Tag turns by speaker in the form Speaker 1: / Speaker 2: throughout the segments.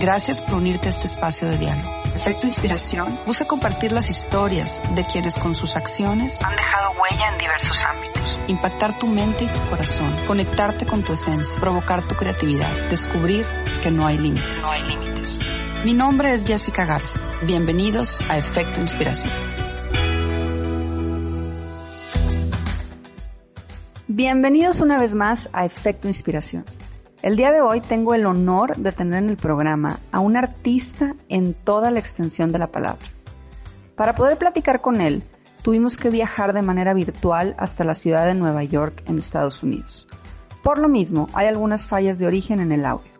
Speaker 1: Gracias por unirte a este espacio de diálogo. Efecto Inspiración busca compartir las historias de quienes con sus acciones han dejado huella en diversos ámbitos. Impactar tu mente y tu corazón, conectarte con tu esencia, provocar tu creatividad, descubrir que no hay límites. No hay límites. Mi nombre es Jessica Garza. Bienvenidos a Efecto Inspiración.
Speaker 2: Bienvenidos una vez más a Efecto Inspiración. El día de hoy tengo el honor de tener en el programa a un artista en toda la extensión de la palabra. Para poder platicar con él, tuvimos que viajar de manera virtual hasta la ciudad de Nueva York en Estados Unidos. Por lo mismo, hay algunas fallas de origen en el audio,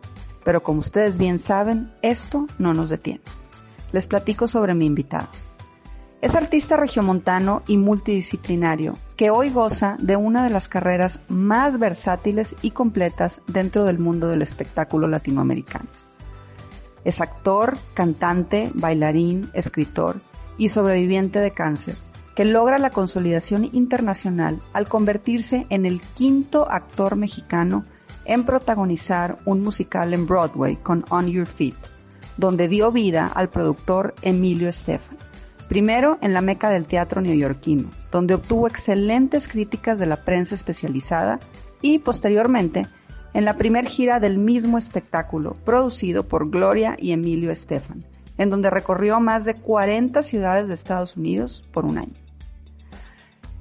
Speaker 2: pero como ustedes bien saben, esto no nos detiene. Les platico sobre mi invitado. Es artista regiomontano y multidisciplinario que hoy goza de una de las carreras más versátiles y completas dentro del mundo del espectáculo latinoamericano. Es actor, cantante, bailarín, escritor y sobreviviente de cáncer, que logra la consolidación internacional al convertirse en el quinto actor mexicano en protagonizar un musical en Broadway con On Your Feet, donde dio vida al productor Emilio Estefan Primero en la meca del teatro neoyorquino, donde obtuvo excelentes críticas de la prensa especializada y posteriormente en la primer gira del mismo espectáculo, producido por Gloria y Emilio Estefan, en donde recorrió más de 40 ciudades de Estados Unidos por un año.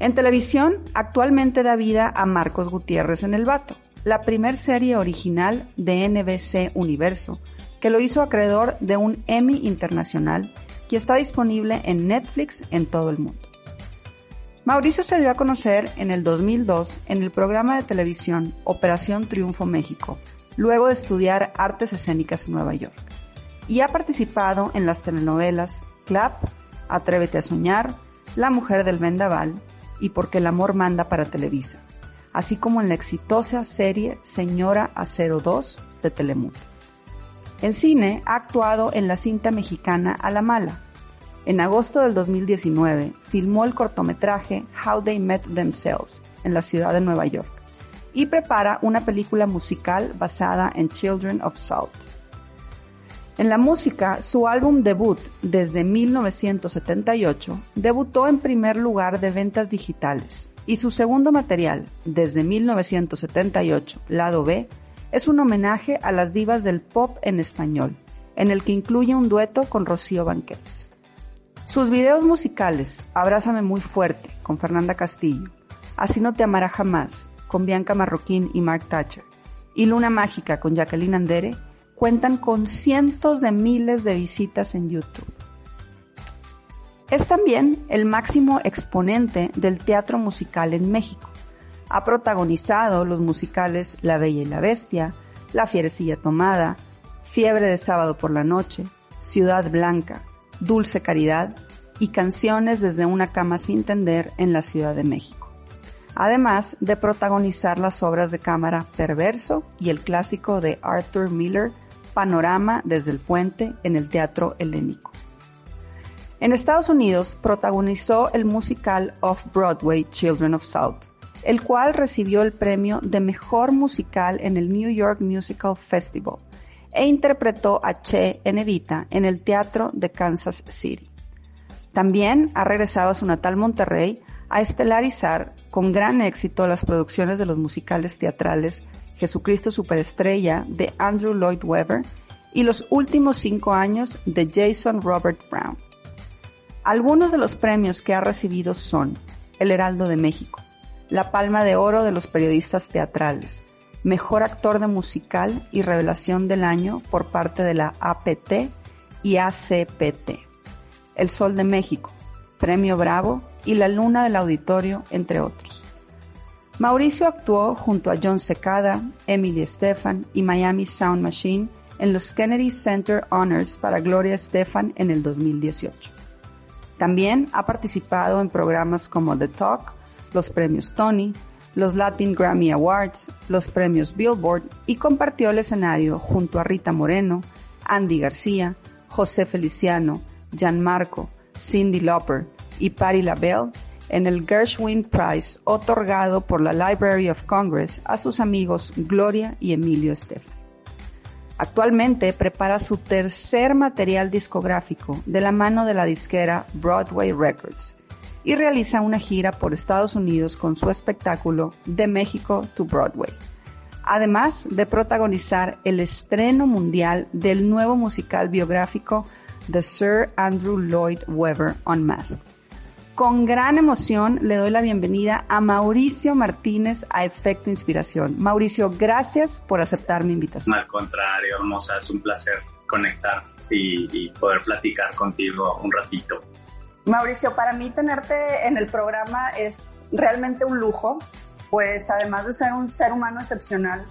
Speaker 2: En televisión, actualmente da vida a Marcos Gutiérrez en El Vato, la primer serie original de NBC Universo, que lo hizo acreedor de un Emmy Internacional y está disponible en Netflix en todo el mundo. Mauricio se dio a conocer en el 2002 en el programa de televisión Operación Triunfo México, luego de estudiar artes escénicas en Nueva York, y ha participado en las telenovelas Clap, Atrévete a Soñar, La Mujer del Vendaval y Porque el Amor Manda para Televisa, así como en la exitosa serie Señora Acero 2 de Telemundo. En cine ha actuado en la cinta mexicana A la Mala. En agosto del 2019 filmó el cortometraje How They Met Themselves en la ciudad de Nueva York y prepara una película musical basada en Children of Salt. En la música, su álbum debut desde 1978 debutó en primer lugar de ventas digitales y su segundo material, desde 1978, lado B, es un homenaje a las divas del pop en español, en el que incluye un dueto con Rocío Banquets. Sus videos musicales, Abrázame muy fuerte, con Fernanda Castillo, Así no te amará jamás, con Bianca Marroquín y Mark Thatcher, y Luna Mágica con Jacqueline Andere, cuentan con cientos de miles de visitas en YouTube. Es también el máximo exponente del teatro musical en México ha protagonizado los musicales La Bella y la Bestia, La Fierecilla Tomada, Fiebre de Sábado por la Noche, Ciudad Blanca, Dulce Caridad y Canciones desde una cama sin tender en la Ciudad de México. Además de protagonizar las obras de cámara Perverso y el clásico de Arthur Miller, Panorama desde el puente en el Teatro Helénico. En Estados Unidos protagonizó el musical Off-Broadway Children of Salt, el cual recibió el premio de Mejor Musical en el New York Musical Festival e interpretó a Che en Evita en el Teatro de Kansas City. También ha regresado a su natal Monterrey a estelarizar con gran éxito las producciones de los musicales teatrales Jesucristo Superestrella de Andrew Lloyd Webber y los últimos cinco años de Jason Robert Brown. Algunos de los premios que ha recibido son El Heraldo de México, la Palma de Oro de los Periodistas Teatrales, Mejor Actor de Musical y Revelación del Año por parte de la APT y ACPT, El Sol de México, Premio Bravo y La Luna del Auditorio, entre otros.
Speaker 3: Mauricio actuó junto a John Secada, Emily Estefan y Miami Sound Machine en los Kennedy Center Honors para Gloria Estefan en el 2018. También ha participado en programas como The Talk, los premios Tony, los Latin Grammy Awards, los premios Billboard y compartió el escenario junto a Rita Moreno, Andy García, José Feliciano, Gianmarco, Cindy Lauper y Patti LaBelle en el Gershwin Prize otorgado por la Library of Congress a sus amigos Gloria y Emilio Estefan. Actualmente prepara su tercer material discográfico de la mano de la disquera Broadway Records y realiza una gira por Estados Unidos con su espectáculo De México to Broadway, además de protagonizar el estreno mundial del nuevo musical biográfico The Sir Andrew Lloyd Webber Unmasked. Con gran emoción le doy la bienvenida a Mauricio Martínez a Efecto Inspiración. Mauricio, gracias por aceptar mi invitación.
Speaker 4: Al contrario, hermosa, es un placer conectar y, y poder platicar contigo un ratito.
Speaker 3: Mauricio, para mí tenerte en el programa es realmente un lujo, pues además de ser un ser humano excepcional,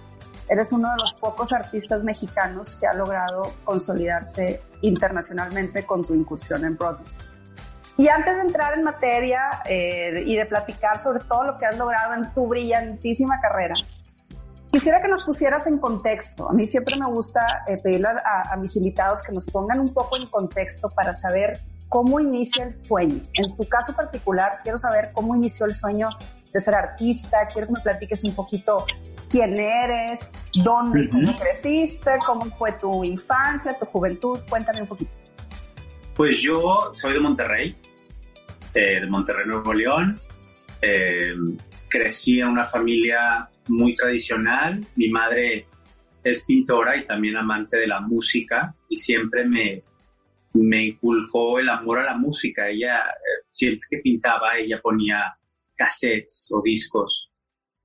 Speaker 3: eres uno de los pocos artistas mexicanos que ha logrado consolidarse internacionalmente con tu incursión en Broadway. Y antes de entrar en materia eh, y de platicar sobre todo lo que has logrado en tu brillantísima carrera, quisiera que nos pusieras en contexto. A mí siempre me gusta eh, pedirle a, a mis invitados que nos pongan un poco en contexto para saber ¿Cómo inicia el sueño? En tu caso particular, quiero saber cómo inició el sueño de ser artista. Quiero que me platiques un poquito quién eres, dónde cómo creciste, cómo fue tu infancia, tu juventud. Cuéntame un poquito.
Speaker 4: Pues yo soy de Monterrey, eh, de Monterrey, Nuevo León. Eh, crecí en una familia muy tradicional. Mi madre es pintora y también amante de la música y siempre me, me inculcó el amor a la música. Ella, eh, siempre que pintaba, ella ponía cassettes o discos.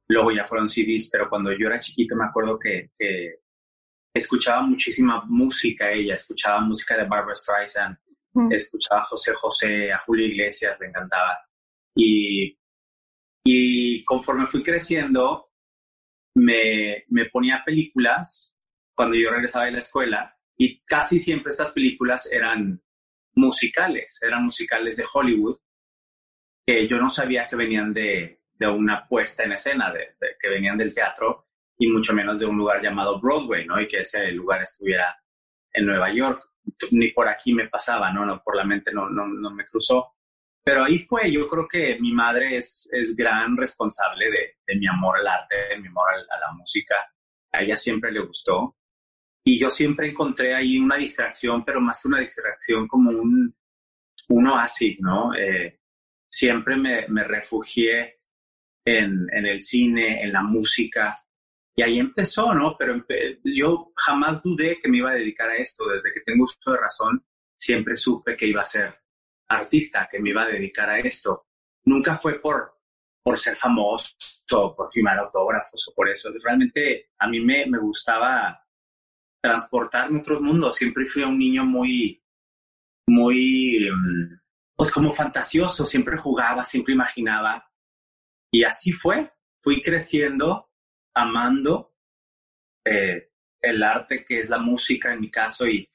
Speaker 4: Luego ya fueron CDs, pero cuando yo era chiquito me acuerdo que, escuchaba muchísima música ella, escuchaba música de Barbara Streisand, escuchaba a José José, a Julio Iglesias, me encantaba. Y, y conforme fui creciendo, me, me ponía películas cuando yo regresaba de la escuela y casi siempre estas películas eran musicales, eran musicales de Hollywood, que yo no sabía que venían de, de una puesta en escena, de, que venían del teatro y mucho menos de un lugar llamado Broadway, ¿no? Y que ese lugar estuviera en Nueva York. Ni por aquí me pasaba, ¿no? no por la mente no, no, no me cruzó. Pero ahí fue, yo creo que mi madre es, es gran responsable de, de mi amor al arte, de mi amor a, a la música. A ella siempre le gustó. Y yo siempre encontré ahí una distracción, pero más que una distracción, como un, un oasis, ¿no? Eh, siempre me, me refugié en, en, el cine, en la música. Y ahí empezó, ¿no? Pero yo jamás dudé que me iba a dedicar a esto. Desde que tengo uso de razón, siempre supe que iba a ser artista, que me iba a dedicar a esto. Nunca fue por, por ser famoso, por firmar autógrafos o por eso. Realmente a mí me, me gustaba transportarme a otros mundos. Siempre fui un niño muy, muy, mm, pues como fantasioso, siempre jugaba, siempre imaginaba. Y así fue, fui creciendo, amando eh, el arte que es la música en mi caso y,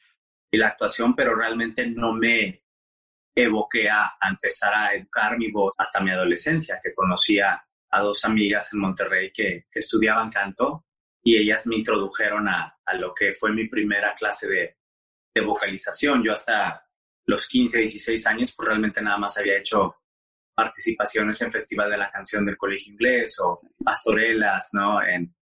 Speaker 4: la actuación, pero realmente no me evoqué a, empezar a educar mi voz hasta mi adolescencia, que conocía a dos amigas en Monterrey que, que estudiaban canto y ellas me introdujeron a, a lo que fue mi primera clase de, de, vocalización. Yo hasta los 15, 16 años, pues realmente nada más había hecho participaciones en Festival de la Canción del Colegio Inglés o pastorelas, ¿no? En,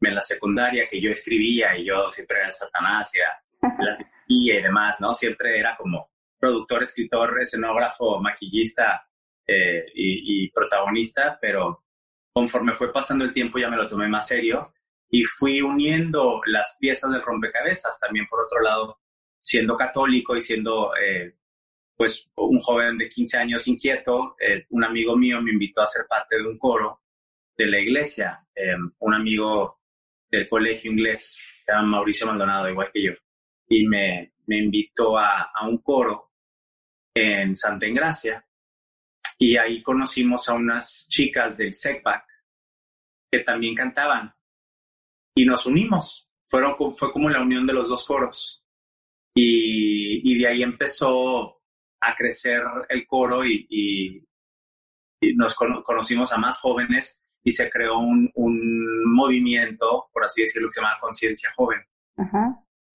Speaker 4: en la secundaria que yo escribía y yo siempre era Satanás y, y demás, ¿no? Siempre era como productor, escritor, escenógrafo, maquillista eh, y, y protagonista, pero conforme fue pasando el tiempo ya me lo tomé más serio y fui uniendo las piezas del rompecabezas. También, por otro lado, siendo católico y siendo eh, pues un joven de 15 años inquieto, eh, un amigo mío me invitó a ser parte de un coro de la iglesia. Em, un amigo del colegio inglés, se llama Mauricio Maldonado, igual que yo, y me, me invitó a, a un coro en Santa Engracia. Y ahí conocimos a unas chicas del SECPAC que también cantaban y nos unimos. Fueron, fue como la unión de los dos coros. Y, y de ahí empezó a crecer el coro y, y, nos conocimos a más jóvenes y se creó un, un movimiento, por así decirlo, que se llama Conciencia Joven,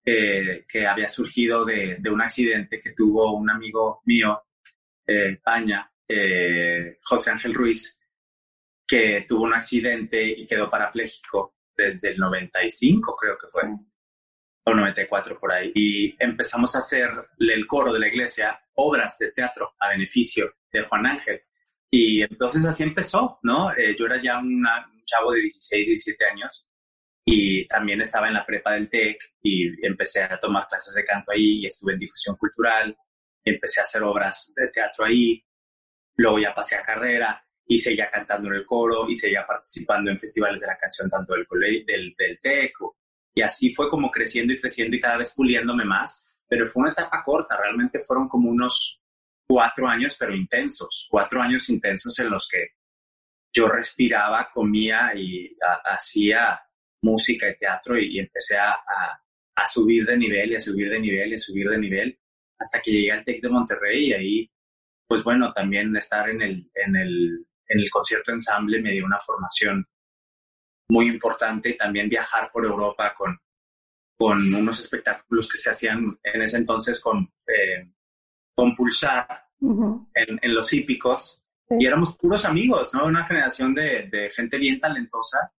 Speaker 4: eh, que había surgido de, de, un accidente que tuvo un amigo mío, eh, Paña, eh, José Ángel Ruiz, que tuvo un accidente y quedó parapléjico desde el 95, creo que fue, o 94 por ahí. Y empezamos a hacer el coro de la iglesia obras de teatro a beneficio de Juan Ángel. Y entonces así empezó, ¿no? Eh, yo era ya un chavo de 16, 17 años y también estaba en la prepa del TEC y empecé a tomar clases de canto ahí y estuve en difusión cultural, empecé a hacer obras de teatro ahí, luego ya pasé a carrera y seguía cantando en el coro y seguía participando en festivales de la canción tanto del, del, del TEC y así fue como creciendo y creciendo y cada vez puliéndome más, pero fue una etapa corta, realmente fueron como unos cuatro años, pero intensos, cuatro años intensos en los que yo respiraba, comía y hacía música y teatro y, empecé a, a, subir de nivel y a subir de nivel y a subir de nivel hasta que llegué al TEC de Monterrey y ahí, pues bueno, también estar en el, en el en el concierto ensamble me dio una formación muy importante también viajar por Europa con, con unos espectáculos que se hacían en ese entonces con, eh, con Pulsar en, en, los hípicos. Y éramos puros amigos, ¿no? Una generación de, de gente bien talentosa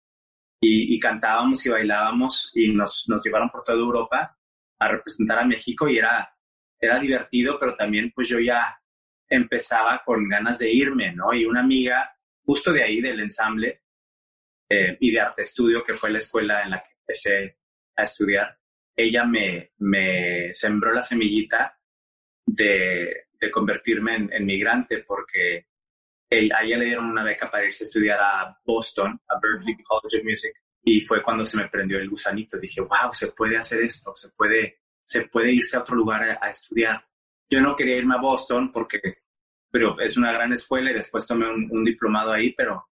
Speaker 4: y, y, cantábamos y bailábamos y nos, nos llevaron por toda Europa a representar a México y era, era divertido, pero también pues yo ya empezaba con ganas de irme, ¿no? Y una amiga justo de ahí del ensamble eh, y de arte estudio, que fue la escuela en la que empecé a estudiar, ella me, me sembró la semillita de, de convertirme en, migrante porque a ella le dieron una beca para irse a estudiar a Boston, a Berklee College of Music, y fue cuando se me prendió el gusanito. Dije, wow, se puede hacer esto, se puede, se puede irse a otro lugar a, a estudiar. Yo no quería irme a Boston porque pero es una gran escuela y después tomé un, diplomado ahí, pero,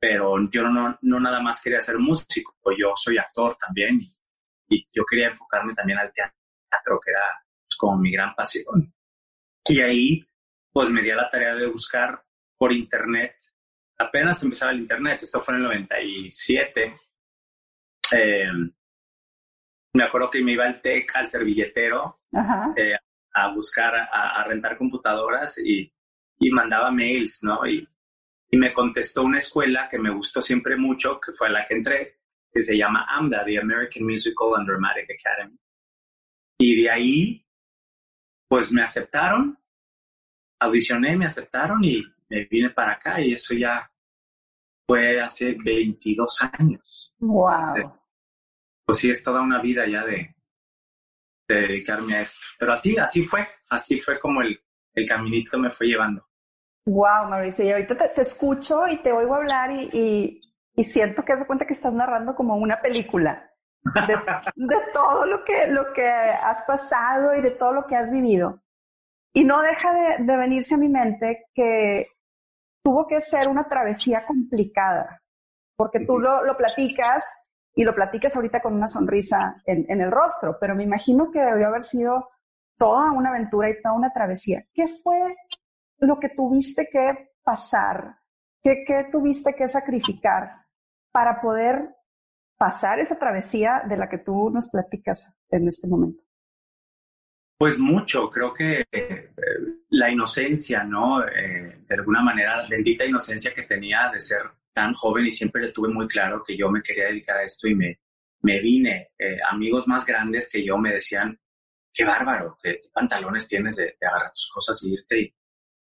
Speaker 4: pero yo no, no nada más quería ser músico, yo soy actor también y, yo quería enfocarme también al teatro, que era pues, como mi gran pasión. Y ahí pues me di a la tarea de buscar por internet, apenas empezaba el internet, esto fue en el 97. Eh, me acuerdo que me iba al TEC, al servilletero, eh, a buscar, a, rentar computadoras y y mandaba mails, ¿no? Y, y me contestó una escuela que me gustó siempre mucho, que fue la que entré, que se llama AMDA, the American Musical and Dramatic Academy. Y de ahí, pues me aceptaron, audicioné, me aceptaron y me vine para acá y eso ya fue hace 22 años.
Speaker 3: ¡Wow!
Speaker 4: pues sí, es toda una vida ya de, de dedicarme a esto. Pero así, así fue, así fue como el, el caminito me fue llevando.
Speaker 3: Wow, Mauricio, y ahorita te, escucho y te oigo hablar y, y, siento que hace cuenta que estás narrando como una película de, de, todo lo que, lo que has pasado y de todo lo que has vivido. Y no deja de, de venirse a mi mente que tuvo que ser una travesía complicada, porque tú lo, lo platicas y lo platicas ahorita con una sonrisa en, en, el rostro, pero me imagino que debió haber sido toda una aventura y toda una travesía. ¿Qué fue lo que tuviste que pasar? ¿Qué, qué tuviste que sacrificar para poder pasar esa travesía de la que tú nos platicas en este momento?
Speaker 4: Pues mucho, creo que eh, la inocencia, ¿no? Eh, de alguna manera, la bendita inocencia que tenía de ser tan joven y siempre le tuve muy claro que yo me quería dedicar a esto y me, me vine. Eh, amigos más grandes que yo me decían, qué bárbaro, qué, pantalones tienes de, agarrar tus cosas y irte. Y,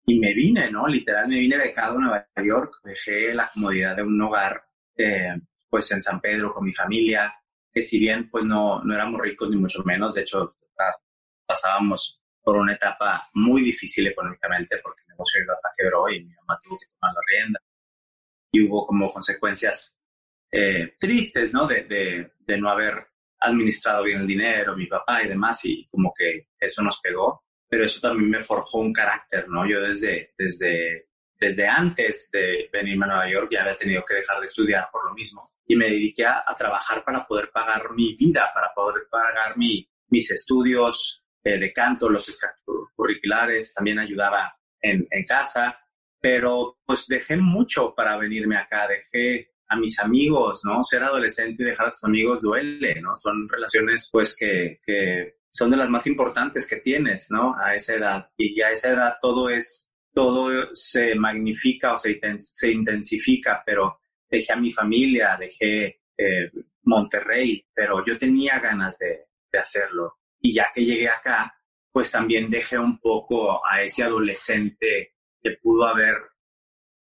Speaker 4: y, me vine, ¿no? Literal, me vine becado a Nueva York, dejé la comodidad de un hogar, eh, pues en San Pedro con mi familia, que si bien pues no, no éramos ricos ni mucho menos, de hecho pasábamos por una etapa muy difícil económicamente porque el negocio de mi papá quebró y mi mamá tuvo que tomar la rienda. Y hubo como consecuencias eh, tristes, ¿no? De, de, de no haber administrado bien el dinero, mi papá y demás, y como que eso nos pegó, pero eso también me forjó un carácter, ¿no? Yo desde, desde, desde antes de venirme a Nueva York ya había tenido que dejar de estudiar por lo mismo y me dediqué a, trabajar para poder pagar mi vida, para poder pagar mi, mis estudios eh, de canto, los extracurriculares, también ayudaba en, en casa, pero pues dejé mucho para venirme acá, dejé a mis amigos, ¿no? Ser adolescente y dejar a tus amigos duele, ¿no? Son relaciones pues que, que son de las más importantes que tienes, ¿no? A esa edad. Y a esa edad todo es, todo se magnifica o se, se intensifica, pero dejé a mi familia, dejé eh, Monterrey, pero yo tenía ganas de, de hacerlo. Y ya que llegué acá, pues también dejé un poco a ese adolescente que pudo haber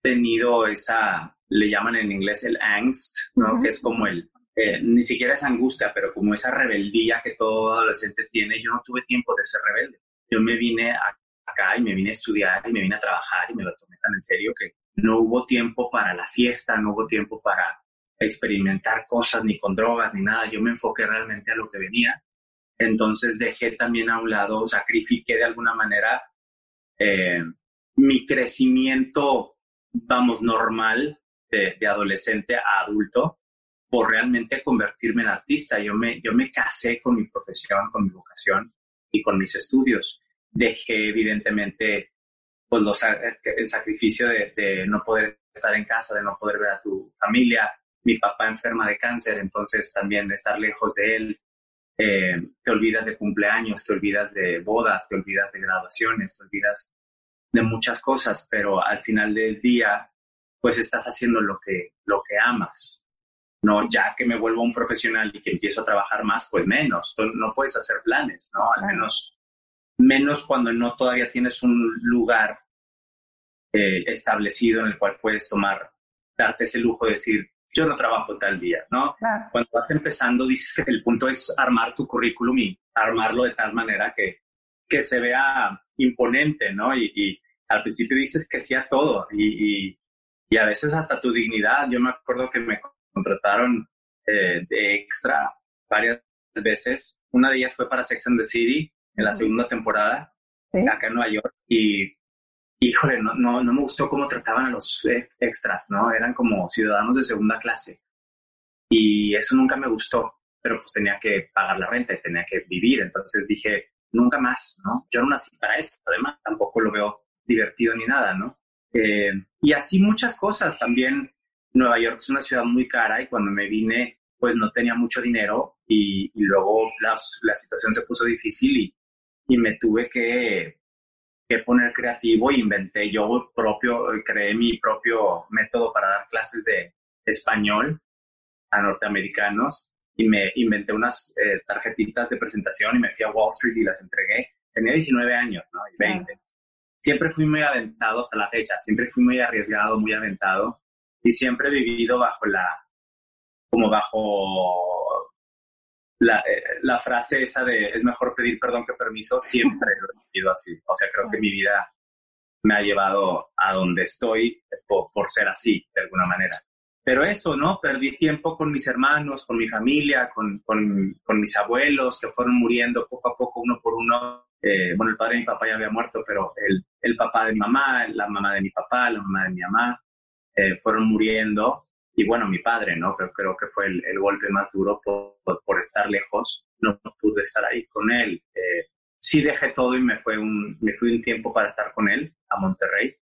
Speaker 4: tenido esa, le llaman en inglés el angst, ¿no? Que es como el, eh, ni siquiera es angustia, pero como esa rebeldía que todo adolescente tiene. Yo no tuve tiempo de ser rebelde. Yo me vine acá y me vine a estudiar y me vine a trabajar y me lo tomé tan en serio que no hubo tiempo para la fiesta, no hubo tiempo para experimentar cosas ni con drogas ni nada. Yo me enfoqué realmente a lo que venía. Entonces dejé también a un lado, sacrifiqué de alguna manera eh, mi crecimiento, vamos, normal de, adolescente a adulto por realmente convertirme en artista. Yo me, yo me casé con mi profesión, con mi vocación y con mis estudios. Dejé evidentemente pues el sacrificio de, no poder estar en casa, de no poder ver a tu familia. Mi papá enferma de cáncer, entonces también de estar lejos de él. Eh, te olvidas de cumpleaños, te olvidas de bodas, te olvidas de graduaciones, te olvidas de muchas cosas, pero al final del día, pues estás haciendo lo que, lo que amas. No, ya que me vuelvo un profesional y que empiezo a trabajar más, pues menos. no puedes hacer planes, ¿no? Al menos, menos cuando no todavía tienes un lugar eh, establecido en el cual puedes tomar, darte ese lujo de decir, yo no trabajo tal día, ¿no? Cuando vas empezando, dices que el punto es armar tu currículum y armarlo de tal manera que, que se vea imponente, ¿no? Y, al principio dices que sí a todo y, y, a veces hasta tu dignidad. Yo me acuerdo que me contrataron eh, de extra varias veces. Una de ellas fue para Sex and the City en la segunda temporada, acá en Nueva York, y híjole, no, no, no me gustó cómo trataban a los extras, ¿no? Eran como ciudadanos de segunda clase. Y eso nunca me gustó, pero pues tenía que pagar la renta y tenía que vivir. Entonces dije, nunca más, ¿no? Yo no nací para esto, además, tampoco lo veo divertido ni nada, ¿no? Eh, y así muchas cosas. También Nueva York es una ciudad muy cara y cuando me vine, pues no tenía mucho dinero y, luego la, la, situación se puso difícil y, y me tuve que, que poner creativo e inventé yo propio, creé mi propio método para dar clases de español a norteamericanos y me inventé unas eh, tarjetitas de presentación y me fui a Wall Street y las entregué. Tenía 19 años, ¿no? Y 20. Siempre fui muy aventado hasta la fecha, siempre fui muy arriesgado, muy aventado y siempre he vivido bajo la, como bajo la, eh, la frase esa de es mejor pedir perdón que permiso, siempre lo he vivido así. O sea, creo que mi vida me ha llevado a donde estoy por, por ser así, de alguna manera. Pero eso, ¿no? Perdí tiempo con mis hermanos, con mi familia, con, con, con mis abuelos que fueron muriendo poco a poco, uno por uno. Eh, bueno, el padre de mi papá ya había muerto, pero el, el, papá de mi mamá, la mamá de mi papá, la mamá de mi mamá, eh, fueron muriendo. Y bueno, mi padre, ¿no? Creo, que fue el, golpe más duro por, por, estar lejos. No, pude estar ahí con él. Eh, sí dejé todo y me, fue un, me fui un tiempo para estar con él a Monterrey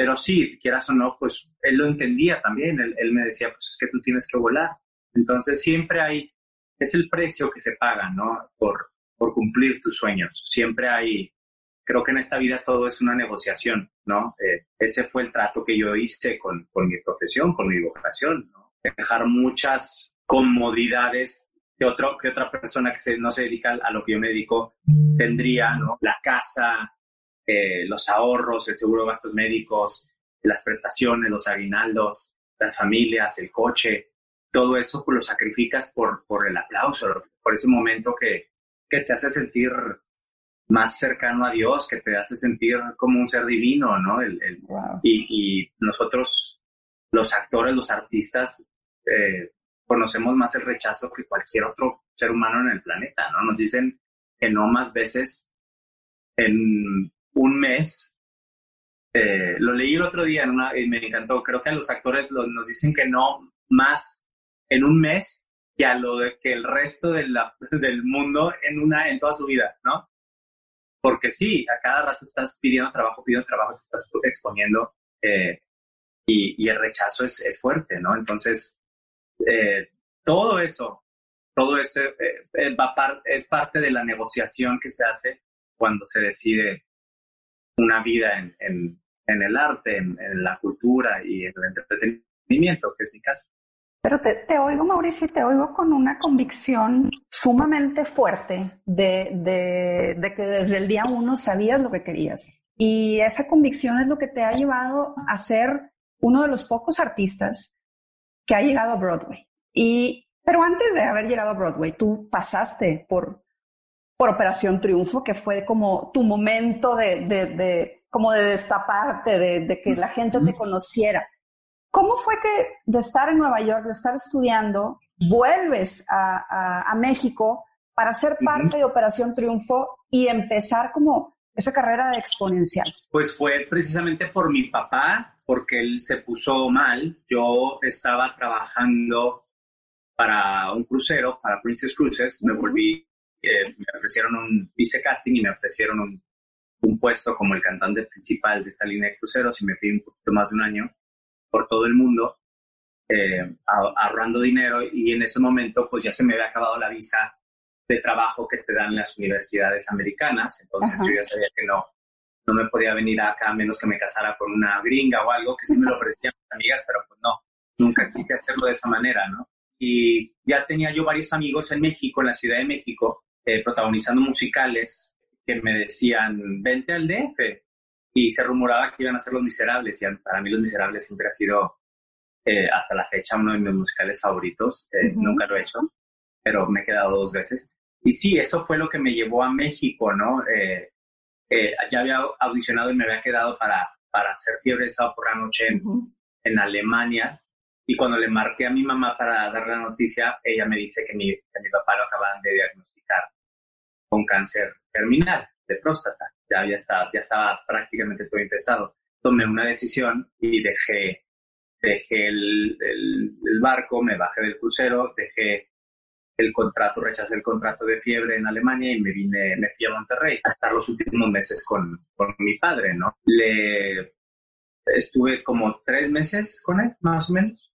Speaker 4: pero sí, quieras o no, pues él lo entendía también. Él, me decía, pues es que tú tienes que volar. Entonces siempre hay, es el precio que se paga, ¿no? Por, por cumplir tus sueños. Siempre hay, creo que en esta vida todo es una negociación, ¿no? Eh, ese fue el trato que yo hice con, con mi profesión, con mi vocación. Dejar muchas comodidades que, otro, que otra persona que no se dedica a lo que yo me dedico tendría, ¿no? La casa, eh, los ahorros, el seguro de gastos médicos, las prestaciones, los aguinaldos, las familias, el coche, todo eso pues lo sacrificas por, por el aplauso, por ese momento que, que te hace sentir más cercano a Dios, que te hace sentir como un ser divino, ¿no? El, y, y, nosotros, los actores, los artistas, eh, conocemos más el rechazo que cualquier otro ser humano en el planeta, ¿no? Nos dicen que no más veces en un mes Eh, lo leí el otro día en una, y me encantó. Creo que a los actores nos dicen que no más en un mes que a lo de, que el resto de la, del mundo en, una, en toda su vida, ¿no? Porque sí, a cada rato estás pidiendo trabajo, pidiendo trabajo, te estás exponiendo eh, y, el rechazo es, es, fuerte, ¿no? Entonces, eh, todo eso, todo eso eh, es parte de la negociación que se hace cuando se decide una vida en, en, en el arte, en, en, la cultura y en el entretenimiento, que es mi caso.
Speaker 3: Pero te, te, oigo, Mauricio, y te oigo con una convicción sumamente fuerte de, de, de, que desde el día uno sabías lo que querías. Y esa convicción es lo que te ha llevado a ser uno de los pocos artistas que ha llegado a Broadway. Y, pero antes de haber llegado a Broadway, tú pasaste por, por Operación Triunfo, que fue como tu momento de, de, de como de destaparte, de, de que la gente te conociera. ¿Cómo fue que de estar en Nueva York, de estar estudiando, vuelves a, a, a México para ser parte de Operación Triunfo y empezar como esa carrera de exponencial?
Speaker 4: Pues fue precisamente por mi papá, porque él se puso mal. Yo estaba trabajando para un crucero, para Princess Cruises. Me volví, eh, me ofrecieron un, vice casting y me ofrecieron un, un puesto como el cantante principal de esta línea de cruceros y me fui un poquito más de un año por todo el mundo eh, ahorrando dinero y en ese momento pues ya se me había acabado la visa de trabajo que te dan las universidades americanas, entonces yo ya sabía que no, no me podía venir acá a menos que me casara con una gringa o algo, que sí me lo ofrecían mis amigas, pero pues no, nunca quise hacerlo de esa manera, ¿no? Y ya tenía yo varios amigos en México, en la Ciudad de México, eh, protagonizando musicales que me decían, vente al DF, y se rumoraba que iban a ser Los Miserables, y para mí Los Miserables siempre ha sido eh, hasta la fecha uno de mis musicales favoritos. Eh, nunca lo he hecho, pero me he quedado dos veces. Y sí, eso fue lo que me llevó a México, ¿no? Eh, ya había audicionado y me había quedado para, para hacer Fiebre de Sábado por la Noche en, en Alemania. Y cuando le marqué a mi mamá para darle la noticia, ella me dice que mi, que mi papá lo acaban de diagnosticar con cáncer terminal de próstata ya, ya, estaba, ya estaba prácticamente todo infestado. Tomé una decisión y dejé, dejé el, el, barco, me bajé del crucero, dejé el contrato, rechacé el contrato de fiebre en Alemania y me vine, me fui a Monterrey a estar los últimos meses con, con mi padre, ¿no? Le estuve como tres meses con él, más o menos,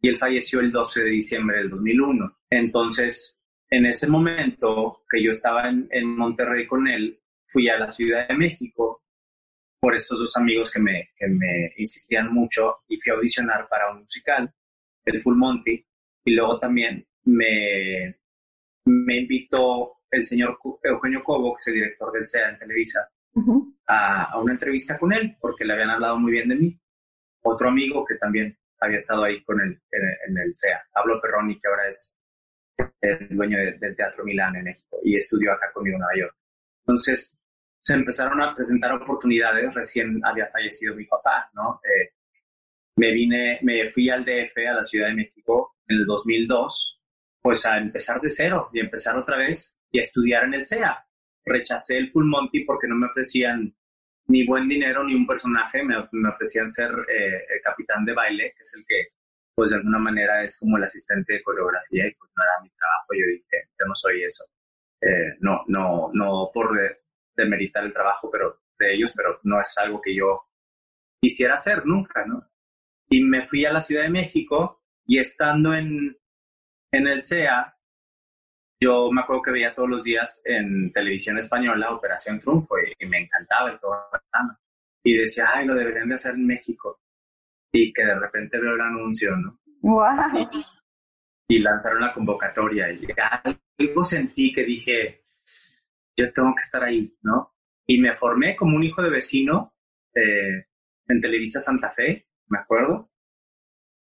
Speaker 4: y él falleció el 12 de diciembre del 2001. Entonces, en ese momento que yo estaba en, en Monterrey con él, fui a la Ciudad de México por estos dos amigos que me, que me insistían mucho y fui a audicionar para un musical, el Full Monty, y luego también me, me invitó el señor Eugenio Cobo, que es el director del SEA en Televisa, a, a, una entrevista con él, porque le habían hablado muy bien de mí. Otro amigo que también había estado ahí con él en, en el SEA, Pablo Perroni, que ahora es el dueño del Teatro Milán en México y estudió acá conmigo en Nueva York. Entonces, se empezaron a presentar oportunidades. Recién había fallecido mi papá, ¿no? Eh, me vine, me fui al DF, a la Ciudad de México, en el 2002, pues a empezar de cero y empezar otra vez y a estudiar en el CEA. Rechacé el Full Monty porque no me ofrecían ni buen dinero ni un personaje, me, me ofrecían ser eh, el capitán de baile, que es el que, pues de alguna manera es como el asistente de coreografía y pues no era mi trabajo. Yo dije, yo no soy eso. Eh, no, no, no por demeritar el trabajo pero, de ellos, pero no es algo que yo quisiera hacer nunca, ¿no? Y me fui a la Ciudad de México y estando en, en el CEA, yo me acuerdo que veía todos los días en televisión española Operación Triunfo y, me encantaba el programa. Y decía, ay, lo deberían de hacer en México. Y que de repente veo el anuncio, ¿no?
Speaker 3: ¡Wow!
Speaker 4: Y, y lanzaron la convocatoria y algo sentí que dije, yo tengo que estar ahí, ¿no? Y me formé como un hijo de vecino eh, en Televisa Santa Fe, me acuerdo,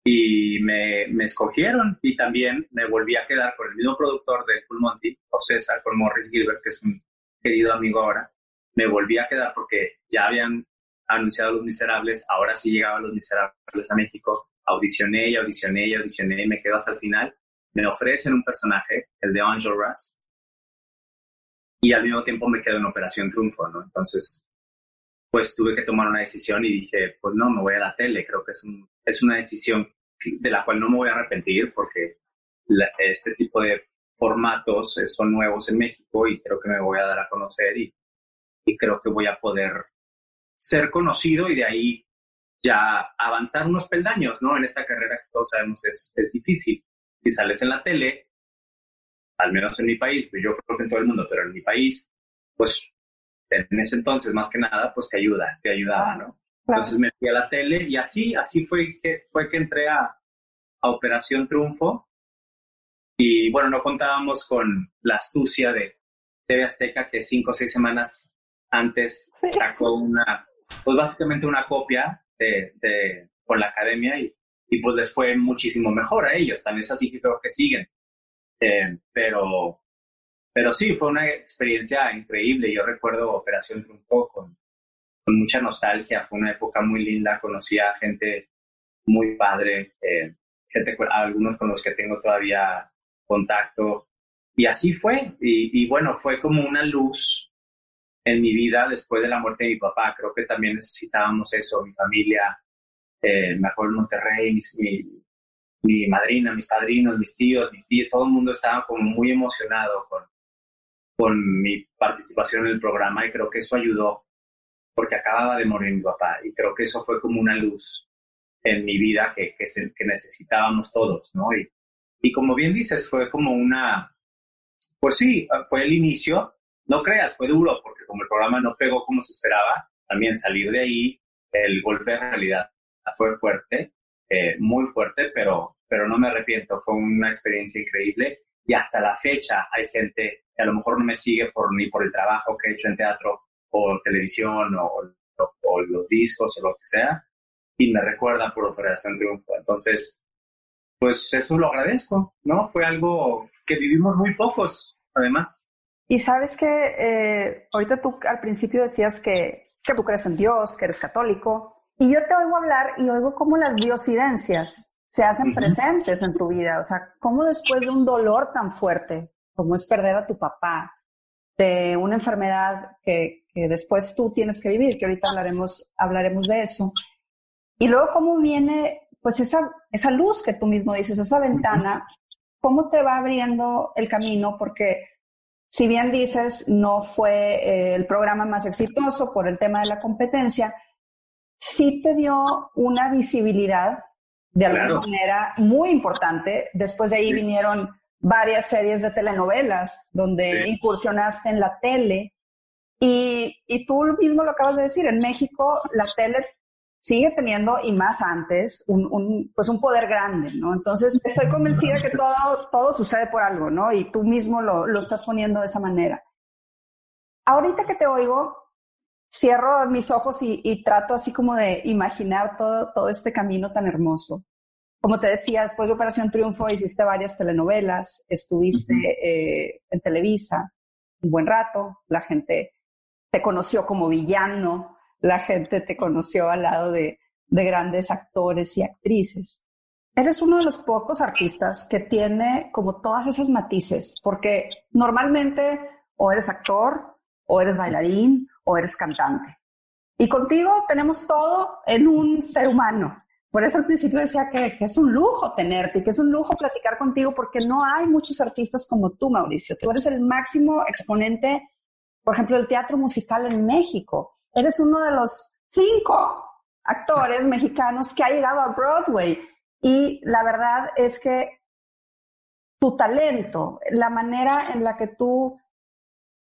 Speaker 4: y me, me, escogieron y también me volví a quedar con el mismo productor de Full Monty, o César, con Morris Gilbert, que es un querido amigo ahora. Me volví a quedar porque ya habían anunciado Los Miserables, ahora sí llegaban Los Miserables a México, audicioné y audicioné y audicioné y me quedo hasta el final me ofrecen un personaje, el de Angel Russ, y al mismo tiempo me quedo en Operación Triunfo, ¿no? Entonces, pues tuve que tomar una decisión y dije, pues no, me voy a la tele. Creo que es, es una decisión de la cual no me voy a arrepentir porque este tipo de formatos son nuevos en México y creo que me voy a dar a conocer y, y creo que voy a poder ser conocido y de ahí ya avanzar unos peldaños, ¿no? En esta carrera que todos sabemos es, es difícil. Si sales en la tele, al menos en mi país, pues yo creo que en todo el mundo, pero en mi país, pues en ese entonces más que nada, pues te ayuda, te ayudaba, ¿no? Entonces me fui a la tele y así, así fue que, fue que entré a, a Operación Triunfo. Y bueno, no contábamos con la astucia de TV Azteca que cinco o seis semanas antes sacó una, pues básicamente una copia de, de con la academia y, y pues les fue muchísimo mejor a ellos. También es así que creo que siguen. Eh, pero, pero sí, fue una experiencia increíble. Yo recuerdo Operación Triunfo con, mucha nostalgia. Fue una época muy linda. Conocí a gente muy padre, eh, gente, algunos con los que tengo todavía contacto. Y así fue. Y, y, bueno, fue como una luz en mi vida después de la muerte de mi papá. Creo que también necesitábamos eso, mi familia. Eh, me acuerdo en Monterrey, mi, mi madrina, mis padrinos, mis tíos, mis tíos, todo el mundo estaba como muy emocionado con, con mi participación en el programa y creo que eso ayudó porque acababa de morir mi papá y creo que eso fue como una luz en mi vida que, que, que necesitábamos todos, ¿no? Y, y como bien dices, fue como una, pues sí, fue el inicio, no creas, fue duro porque como el programa no pegó como se esperaba, también salir de ahí, el golpe de realidad fue fuerte, eh, muy fuerte, pero, pero no me arrepiento, fue una experiencia increíble y hasta la fecha hay gente que a lo mejor no me sigue por, ni por el trabajo que he hecho en teatro o televisión o, o, los discos o lo que sea y me recuerdan por Operación Triunfo. Entonces, pues eso lo agradezco, ¿no? Fue algo que vivimos muy pocos, además.
Speaker 3: Y sabes que eh, ahorita tú al principio decías que, que tú crees en Dios, que eres católico, y yo te oigo hablar y oigo cómo las diosidencias se hacen presentes en tu vida. O sea, cómo después de un dolor tan fuerte como es perder a tu papá, de una enfermedad que, que después tú tienes que vivir, que ahorita hablaremos, hablaremos de eso. Y luego cómo viene, pues esa, esa luz que tú mismo dices, esa ventana, cómo te va abriendo el camino, porque si bien dices, no fue eh, el programa más exitoso por el tema de la competencia, sí te dio una visibilidad de alguna manera muy importante. Después de ahí vinieron varias series de telenovelas donde incursionaste en la tele. Y, y tú mismo lo acabas de decir, en México la tele sigue teniendo, y más antes, un, un, pues un poder grande, ¿no? Entonces, estoy convencida que todo, todo sucede por algo, ¿no? Y tú mismo lo, lo estás poniendo de esa manera. Ahorita que te oigo, cierro mis ojos y, trato así como de imaginar todo, todo este camino tan hermoso. Como te decía, después de Operación Triunfo hiciste varias telenovelas, estuviste eh, en Televisa un buen rato, la gente te conoció como villano, la gente te conoció al lado de, de grandes actores y actrices. Eres uno de los pocos artistas que tiene como todas esas matices, porque normalmente o eres actor, o eres bailarín, o eres cantante. Y contigo tenemos todo en un ser humano. Por eso al principio decía que, es un lujo tenerte y que es un lujo platicar contigo porque no hay muchos artistas como tú, Mauricio. Tú eres el máximo exponente, por ejemplo, del teatro musical en México. Eres uno de los cinco actores mexicanos que ha llegado a Broadway. Y la verdad es que tu talento, la manera en la que tú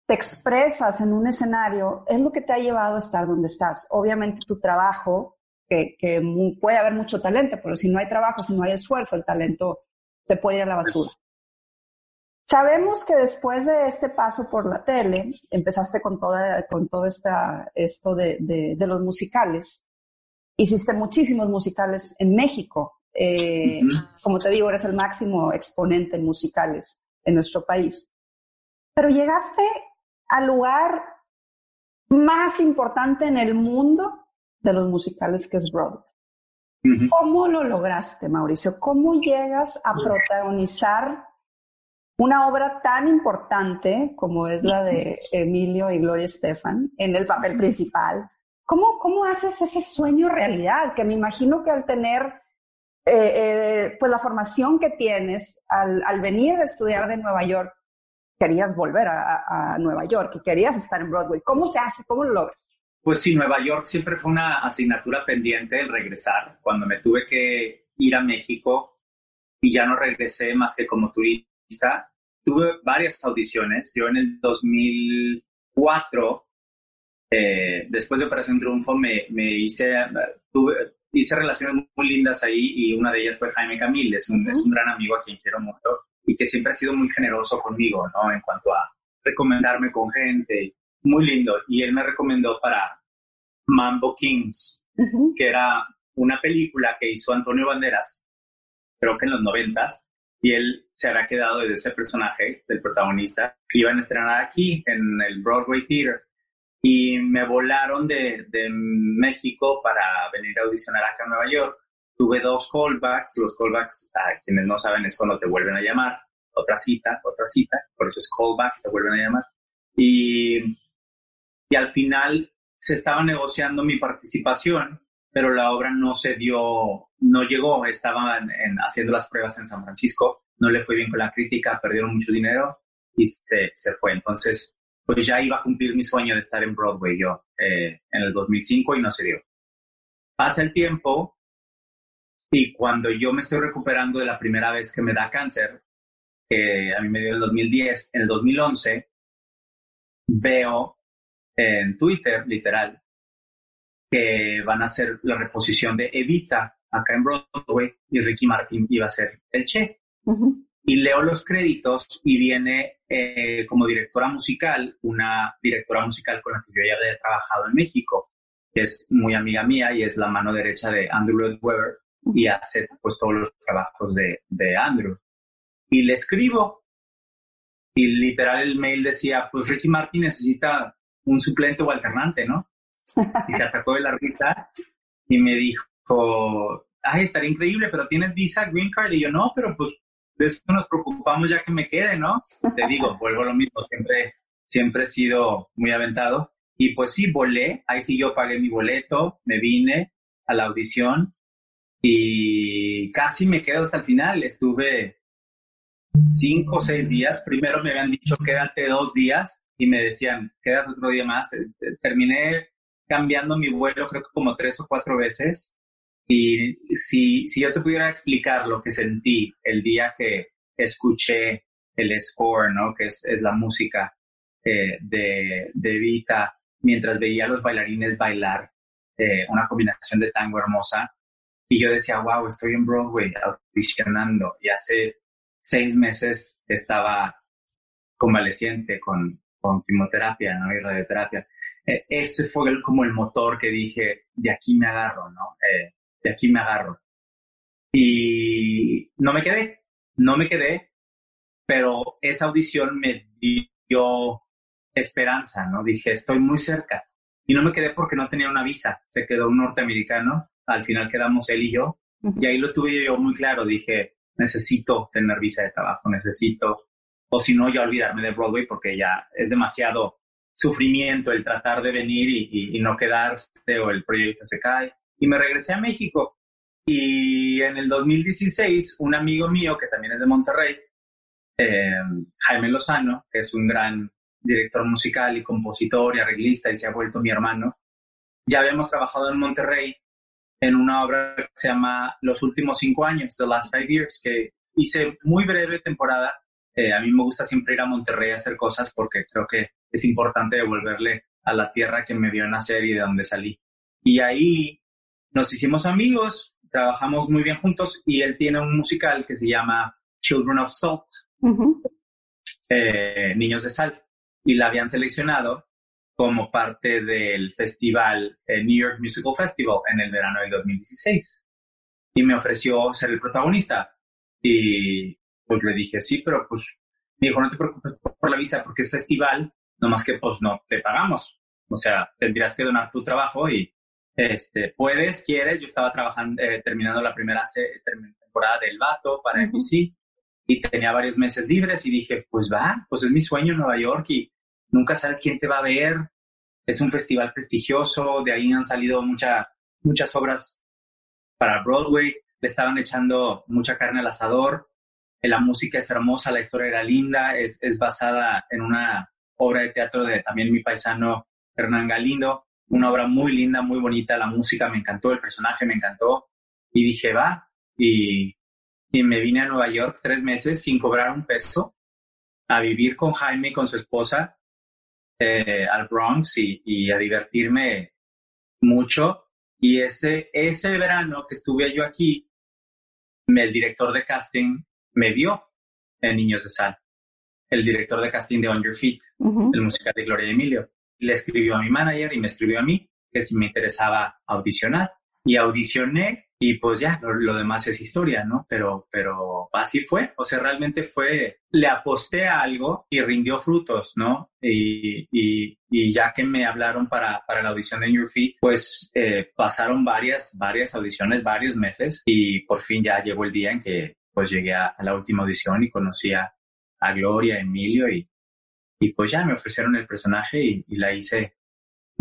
Speaker 3: te expresas en un escenario es lo que te ha llevado a estar donde estás. Obviamente tu trabajo, que, puede haber mucho talento, pero si no hay trabajo, si no hay esfuerzo, el talento se puede ir a la basura. Sabemos que después de este paso por la tele, empezaste con toda, con todo esta, esto de, de, los musicales. Hiciste muchísimos musicales en México. Eh, como te digo, eres el máximo exponente en musicales en nuestro país. Pero llegaste al lugar más importante en el mundo de los musicales que es Broadway. ¿Cómo lo lograste, Mauricio? ¿Cómo llegas a protagonizar una obra tan importante como es la de Emilio y Gloria Estefan en el papel principal, ¿cómo, ¿cómo haces ese sueño realidad? Que me imagino que al tener eh, eh, pues la formación que tienes, al, al, venir a estudiar de Nueva York, querías volver a, a, Nueva York y querías estar en Broadway. ¿Cómo se hace? ¿Cómo lo logras?
Speaker 4: Pues sí, Nueva York siempre fue una asignatura pendiente el regresar. Cuando me tuve que ir a México y ya no regresé más que como turista, tuve varias audiciones. Yo en el 2004, eh, después de Operación Triunfo, me, me hice, tuve, hice relaciones muy lindas ahí y una de ellas fue Jaime Camil, es un, es un gran amigo a quien quiero mucho y que siempre ha sido muy generoso conmigo, ¿no? En cuanto a recomendarme con gente, muy lindo. Y él me recomendó para Mambo Kings, que era una película que hizo Antonio Banderas, creo que en los noventas, y él se había quedado de ese personaje, del protagonista, que iban a estrenar aquí, en el Broadway Theater. Y me volaron de, de México para venir a audicionar acá en Nueva York. Tuve dos callbacks. Los callbacks, a quienes no saben, es cuando te vuelven a llamar. Otra cita, otra cita. Por eso es callback, te vuelven a llamar. Y, y al final se estaba negociando mi participación, pero la obra no se dio, no llegó. Estaban haciendo las pruebas en San Francisco. No le fue bien con la crítica, perdieron mucho dinero y se, se fue. Entonces, pues ya iba a cumplir mi sueño de estar en Broadway yo eh, en el 2005 y no se dio. Pasa el tiempo y cuando yo me estoy recuperando de la primera vez que me da cáncer, que a mí me dio en el 2010, en el 2011, veo en Twitter, literal, que van a hacer la reposición de Evita acá en Broadway y Ricky Martin iba a ser el Che. Y leo los créditos y viene eh, como directora musical una directora musical con la que yo ya había trabajado en México, que es muy amiga mía y es la mano derecha de Andrew Lloyd Webber y hace pues todos los trabajos de, de Andrew. Y le escribo y literal el mail decía, pues Ricky Martin necesita un suplente o alternante, ¿no? Y se atacó de la risa y me dijo, ay, estaría increíble, pero tienes visa, green card. Y yo, no, pero pues de eso nos preocupamos ya que me quede, ¿no? Te digo, vuelvo a lo mismo, siempre, siempre he sido muy aventado. Y pues sí, volé, ahí sí yo pagué mi boleto, me vine a la audición y casi me quedo hasta el final. Estuve cinco o seis días. Primero me habían dicho quédate dos días y me decían quédate otro día más. Eh, eh, terminé cambiando mi vuelo creo que como tres o cuatro veces y si, si yo te pudiera explicar lo que sentí el día que escuché el score, ¿no? Que es, es la música eh, de, de Vita, mientras veía a los bailarines bailar eh, una combinación de tango hermosa. Y yo decía, wow, estoy en Broadway audicionando. Y hace seis meses estaba convaleciente con, con quimioterapia ¿no? y radioterapia. Eh, ese fue el, como el motor que dije, de aquí me agarro, ¿no? Eh, de aquí me agarro. Y no me quedé, no me quedé, pero esa audición me dio esperanza, ¿no? Dije, estoy muy cerca. Y no me quedé porque no tenía una visa, se quedó un norteamericano, al final quedamos él y yo, y ahí lo tuve yo muy claro, dije, necesito tener visa de trabajo, necesito, o si no, ya olvidarme de Broadway porque ya es demasiado sufrimiento el tratar de venir y, y no quedarse o el proyecto se cae. Y me regresé a México. Y en el 2016, un amigo mío que también es de Monterrey, eh, Jaime Lozano, que es un gran director musical y compositor y arreglista y se ha vuelto mi hermano, ya habíamos trabajado en Monterrey en una obra que se llama Los últimos cinco años, The Last Five Years, que hice muy breve temporada. Eh, a mí me gusta siempre ir a Monterrey a hacer cosas porque creo que es importante devolverle a la tierra que me vio nacer y de donde salí. Y ahí nos hicimos amigos, trabajamos muy bien juntos y él tiene un musical que se llama Children of Salt, eh, Niños de Sal, y la habían seleccionado como parte del festival New York Musical Festival en el verano del 2016. Y me ofreció ser el protagonista. Y pues le dije, sí, pero pues me dijo, no te preocupes por la visa porque es festival, nomás que pues no te pagamos. O sea, tendrías que donar tu trabajo y este, puedes, quieres. Yo estaba trabajando, eh, terminando la primera temporada del Vato para NBC y tenía varios meses libres y dije, pues va, pues es mi sueño en Nueva York y nunca sabes quién te va a ver. es un festival prestigioso, de ahí han salido mucha, muchas obras para Broadway, le estaban echando mucha carne al asador, la música es hermosa, la historia era linda, es, es basada en una obra de teatro de también mi paisano Hernán Galindo, una obra muy linda, muy bonita, la música me encantó, el personaje me encantó, y dije, va, y, y me vine a Nueva York tres meses sin cobrar un peso, a vivir con Jaime con su esposa eh, al Bronx y, y, a divertirme mucho. Y ese, ese verano que estuve yo aquí, el director de casting me vio en Niños de Sal, el director de casting de On Your Feet, el musical de Gloria Emilio. Le escribió a mi manager y me escribió a mí que si me interesaba audicionar. Y audicioné y pues ya, lo, demás es historia, ¿no? Pero, pero así fue, o sea, realmente fue, le aposté a algo y rindió frutos, ¿no? Y, y, y ya que me hablaron para, para la audición de Your Feet, pues eh, pasaron varias, varias audiciones, varios meses y por fin ya llegó el día en que pues llegué a, la última audición y conocí a, a Gloria, Emilio y, y pues ya me ofrecieron el personaje y la hice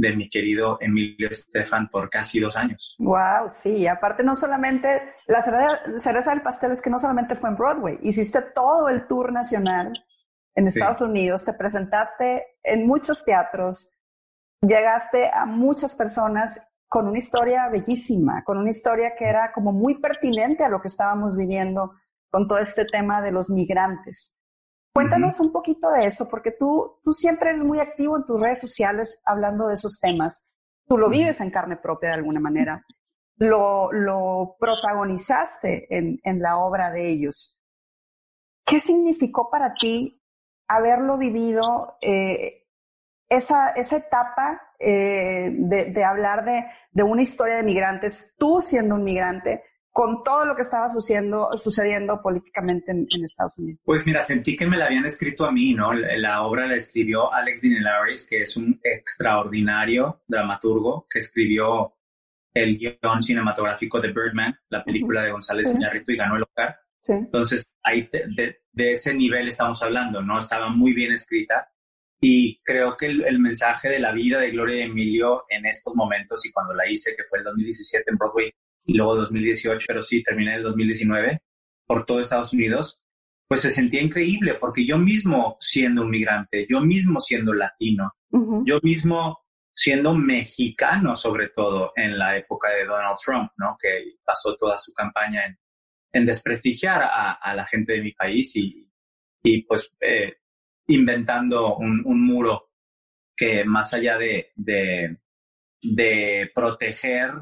Speaker 4: de mi querido Emilio Estefan por casi dos años.
Speaker 3: Wow, sí, aparte no solamente, la cereza, del pastel es que no solamente fue en Broadway, hiciste todo el tour nacional en Estados Unidos, te presentaste en muchos teatros, llegaste a muchas personas con una historia bellísima, con una historia que era como muy pertinente a lo que estábamos viviendo con todo este tema de los migrantes. Cuéntanos un poquito de eso, porque tú, tú siempre eres muy activo en tus redes sociales hablando de esos temas. Tú lo vives en carne propia de alguna manera. Lo, lo protagonizaste en, en la obra de ellos. ¿Qué significó para ti haberlo vivido, eh, esa, esa etapa eh, de, de, hablar de, de una historia de migrantes, tú siendo un migrante, con todo lo que estaba sucediendo, sucediendo políticamente en, Estados Unidos?
Speaker 4: Pues mira, sentí que me la habían escrito a mí, ¿no? La obra la escribió Alex Dinelaris, que es un extraordinario dramaturgo que escribió el guion cinematográfico de Birdman, la película de González Iñárritu y ganó el Oscar. Sí. Entonces, ahí de, de, ese nivel estamos hablando, ¿no? Estaba muy bien escrita y creo que el, el, mensaje de la vida de Gloria Emilio en estos momentos y cuando la hice, que fue el 2017 en Broadway, y luego 2018, pero sí, terminé el 2019 por todo Estados Unidos, pues se sentía increíble porque yo mismo siendo un migrante, yo mismo siendo latino, yo mismo siendo mexicano sobre todo en la época de Donald Trump, ¿no? Que pasó toda su campaña en, en desprestigiar a, a, la gente de mi país y, y pues eh, inventando un, un, muro que más allá de, de, de proteger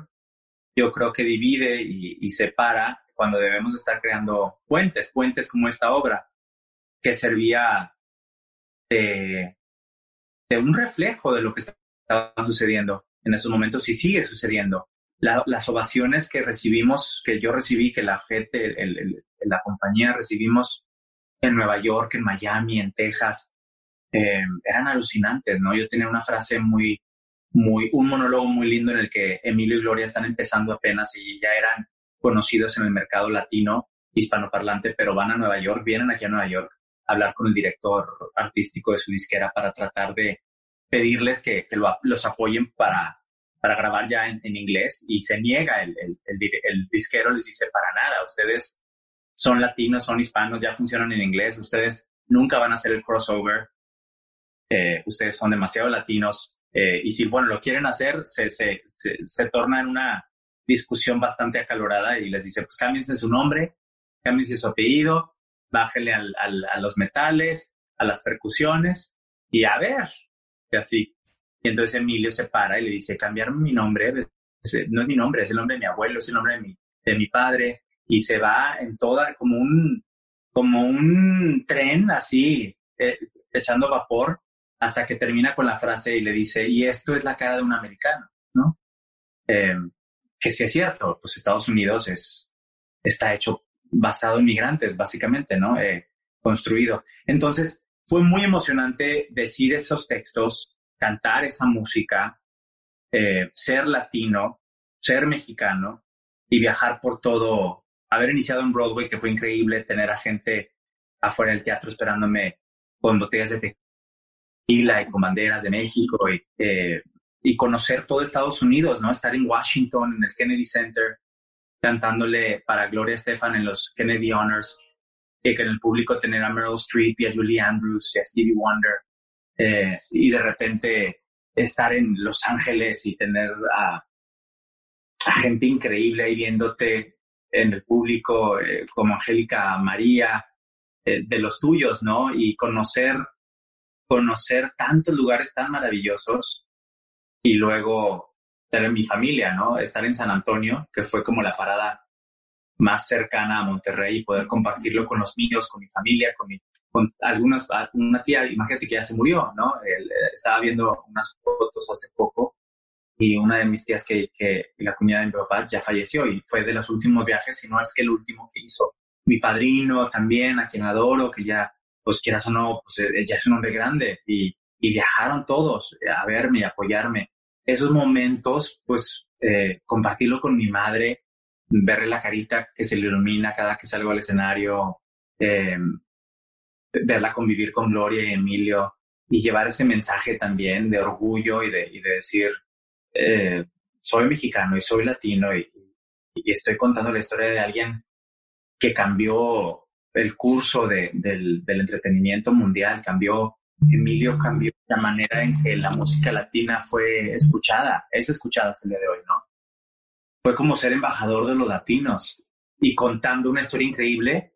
Speaker 4: yo creo que divide y, separa cuando debemos estar creando puentes, puentes como esta obra, que servía de, un reflejo de lo que estaba sucediendo en esos momentos y sigue sucediendo. las ovaciones que recibimos, que yo recibí, que la gente, la compañía recibimos en Nueva York, en Miami, en Texas, eh, eran alucinantes, ¿no? Yo tenía una frase muy, muy, un monólogo muy lindo en el que Emilio y Gloria están empezando apenas y ya eran conocidos en el mercado latino, hispanoparlante, pero van a Nueva York, vienen aquí a Nueva York a hablar con el director artístico de su disquera para tratar de pedirles que, que los apoyen para, para grabar ya en, inglés y se niega el, el, el, disquero, les dice, para nada, ustedes son latinos, son hispanos, ya funcionan en inglés, ustedes nunca van a hacer el crossover, eh, ustedes son demasiado latinos, eh, y si, bueno, lo quieren hacer, se, se, se, torna en una discusión bastante acalorada y les dice, pues cámbiense su nombre, cámbiense su apellido, bájele al, al, a los metales, a las percusiones y a ver, y así. Y entonces Emilio se para y le dice, cambiar mi nombre, no es mi nombre, es el nombre de mi abuelo, es el nombre de mi, de mi padre, y se va en toda, como un, como un tren así, eh, echando vapor hasta que termina con la frase y le dice, y esto es la cara de un americano, ¿no? Eh, que sí es cierto, pues Estados Unidos es, está hecho basado en migrantes, básicamente, ¿no? Eh, construido. Entonces, fue muy emocionante decir esos textos, cantar esa música, eh, ser latino, ser mexicano y viajar por todo, haber iniciado en Broadway, que fue increíble, tener a gente afuera del teatro esperándome con botellas de y con banderas de México y, eh, y conocer todo Estados Unidos, ¿no? Estar en Washington, en el Kennedy Center, cantándole para Gloria Estefan en los Kennedy Honors, y que en el público tener a Meryl Streep y a Julie Andrews y a Stevie Wonder, eh, y de repente estar en Los Ángeles y tener a, gente increíble ahí viéndote en el público, eh, como Angélica María, de los tuyos, ¿no? Y conocer, conocer tantos lugares tan maravillosos y luego tener mi familia, ¿no? Estar en San Antonio, que fue como la parada más cercana a Monterrey y poder compartirlo con los míos, con mi familia, con, mi, con algunas, una tía, imagínate que ya se murió, ¿no? Él, eh, estaba viendo unas fotos hace poco y una de mis tías que, que la cuñada de mi papá ya falleció y fue de los últimos viajes, si no es que el último que hizo. Mi padrino también, a quien adoro, que ya, pues quieras o no, pues eh, ya es un hombre grande y, y viajaron todos a verme y apoyarme. Esos momentos, pues eh, compartirlo con mi madre, verle la carita que se le ilumina cada que salgo al escenario, eh, verla convivir con Gloria y Emilio y llevar ese mensaje también de orgullo y de, y de decir, eh, soy mexicano y soy latino y, estoy contando la historia de alguien que cambió el curso del, del, entretenimiento mundial, cambió, Emilio cambió la manera en que la música latina fue escuchada, es escuchada hasta el día de hoy, ¿no? Fue como ser embajador de los latinos y contando una historia increíble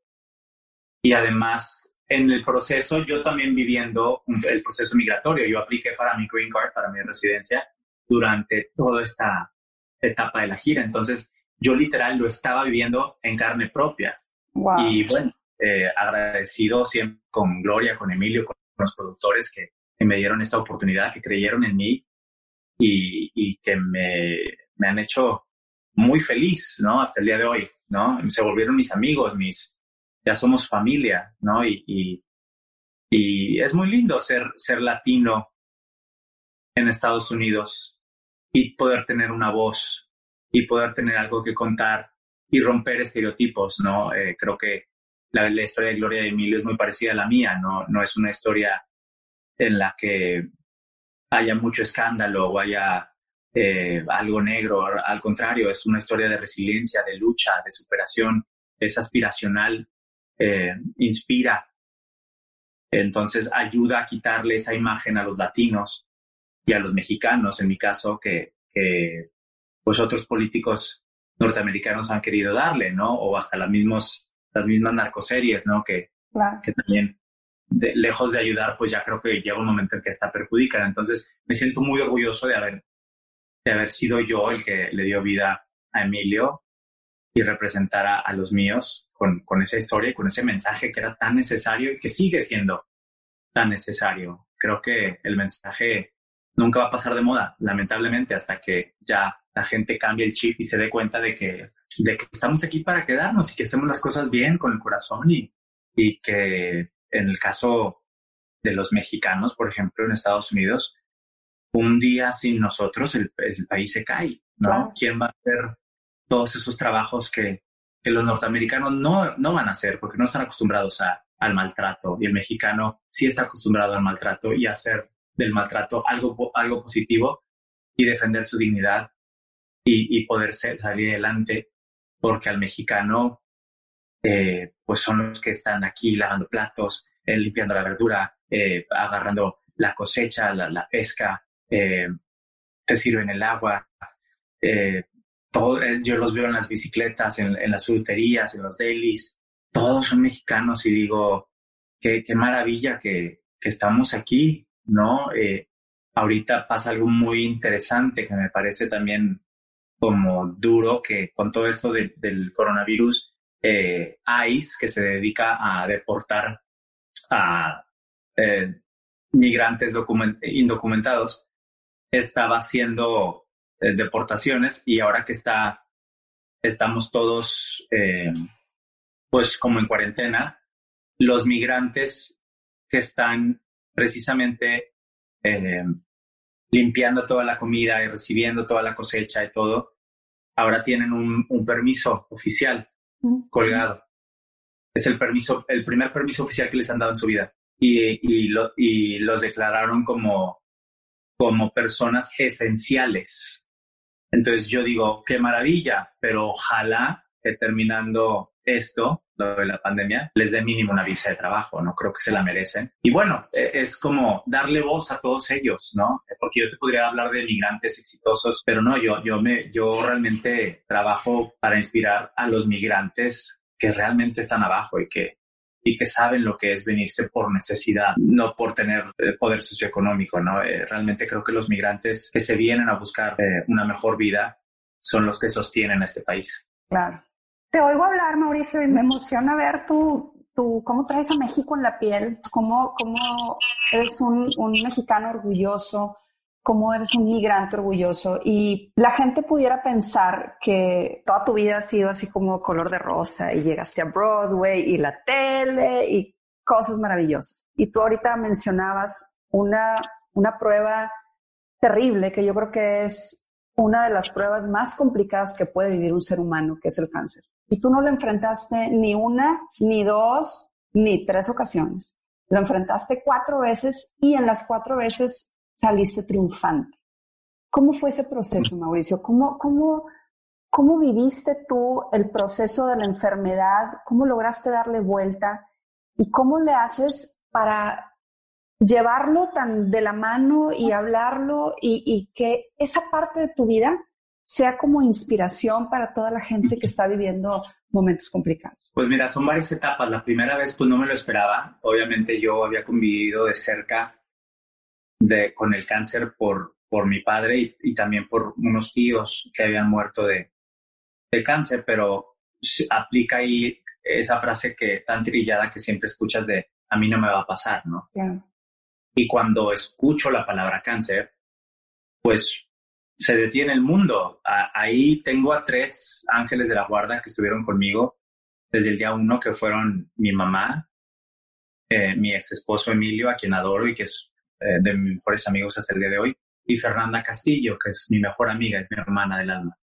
Speaker 4: y además en el proceso yo también viviendo el proceso migratorio, yo apliqué para mi green card, para mi residencia durante toda esta etapa de la gira. Entonces, yo literal lo estaba viviendo en carne propia. Y bueno, eh, agradecido siempre con Gloria, con Emilio, con los productores que, me dieron esta oportunidad, que creyeron en mí y, que me, me, han hecho muy feliz, ¿no? Hasta el día de hoy, ¿no? Se volvieron mis amigos, mis, ya somos familia, ¿no? Y, y, y es muy lindo ser, ser latino en Estados Unidos y poder tener una voz y poder tener algo que contar y romper estereotipos, ¿no? Eh, creo que la, historia de Gloria de Emilio es muy parecida a la mía, ¿no? No es una historia en la que haya mucho escándalo o haya eh, algo negro, al contrario, es una historia de resiliencia, de lucha, de superación, es aspiracional, eh, inspira. Entonces ayuda a quitarle esa imagen a los latinos y a los mexicanos, en mi caso, que, pues otros políticos norteamericanos han querido darle, ¿no? O hasta las, mismos, las mismas narcoseries, ¿no? Que, que también, lejos de ayudar, pues ya creo que llega un momento en que está perjudican. Entonces, me siento muy orgulloso de haber, de haber sido yo el que le dio vida a Emilio y representar a, a los míos con, con esa historia y con ese mensaje que era tan necesario y que sigue siendo tan necesario. Creo que el mensaje nunca va a pasar de moda, lamentablemente, hasta que ya la gente cambie el chip y se dé cuenta de que, de que estamos aquí para quedarnos y que hacemos las cosas bien con el corazón y, y que en el caso de los mexicanos, por ejemplo, en Estados Unidos, un día sin nosotros el, país se cae, ¿no? ¿Quién va a hacer todos esos trabajos que, que los norteamericanos no, no van a hacer porque no están acostumbrados a, al maltrato y el mexicano sí está acostumbrado al maltrato y a hacer del maltrato algo, algo positivo y defender su dignidad y, poder salir adelante, porque al mexicano, eh, pues son los que están aquí lavando platos, eh, limpiando la verdura, eh, agarrando la cosecha, la, pesca, te sirven el agua. Todo, yo los veo en las bicicletas, en, las fruterías, en los delis, todos son mexicanos y digo, qué, qué maravilla que, que estamos aquí ¿no? Ahorita pasa algo muy interesante que me parece también como duro, que con todo esto del coronavirus, eh, ICE, que se dedica a deportar a eh, migrantes indocumentados, estaba haciendo eh, deportaciones y ahora que está, estamos todos pues como en cuarentena, los migrantes que están precisamente eh, limpiando toda la comida y recibiendo toda la cosecha y todo, ahora tienen un, permiso oficial colgado. Es el permiso, el primer permiso oficial que les han dado en su vida. y, y los declararon como, como personas esenciales. Entonces yo digo, qué maravilla, pero ojalá que terminando esto, de la pandemia, les dé mínimo una visa de trabajo, ¿no? Creo que se la merecen. Y bueno, e, es como darle voz a todos ellos, ¿no? Porque yo te podría hablar de migrantes exitosos, pero no, yo, yo, me, yo realmente trabajo para inspirar a los migrantes que realmente están abajo y que, y que saben lo que es venirse por necesidad, no por tener eh, poder socioeconómico, ¿no? Eh, realmente creo que los migrantes que se vienen a buscar eh, una mejor vida son los que sostienen este país.
Speaker 3: Claro. Te oigo hablar, Mauricio, y me emociona ver tu, tu cómo traes a México en la piel, cómo, cómo eres un, un mexicano orgulloso, cómo eres un migrante orgulloso. Y la gente pudiera pensar que toda tu vida ha sido así como color de rosa y llegaste a Broadway y la tele y cosas maravillosas. Y tú ahorita mencionabas una, una prueba terrible que yo creo que es una de las pruebas más complicadas que puede vivir un ser humano, que es el cáncer. Y tú no lo enfrentaste ni una, ni dos, ni tres ocasiones. Lo enfrentaste cuatro veces y en las cuatro veces saliste triunfante. ¿Cómo fue ese proceso, Mauricio? ¿Cómo, cómo, cómo viviste tú el proceso de la enfermedad? ¿Cómo lograste darle vuelta? ¿Y cómo le haces para llevarlo tan de la mano y hablarlo y, y que esa parte de tu vida sea como inspiración para toda la gente que está viviendo momentos complicados?
Speaker 4: Pues mira, son varias etapas. La primera vez pues no me lo esperaba. Obviamente yo había convivido de cerca de, con el cáncer por, por mi padre y, también por unos tíos que habían muerto de, de cáncer, pero aplica ahí esa frase que tan trillada que siempre escuchas de a mí no me va a pasar, ¿no? Y cuando escucho la palabra cáncer, pues se detiene el mundo. ahí tengo a tres ángeles de la guarda que estuvieron conmigo desde el día uno, que fueron mi mamá, eh, mi ex esposo Emilio, a quien adoro y que es eh, de mis mejores amigos hasta el día de hoy, y Fernanda Castillo, que es mi mejor amiga, es mi hermana del alma.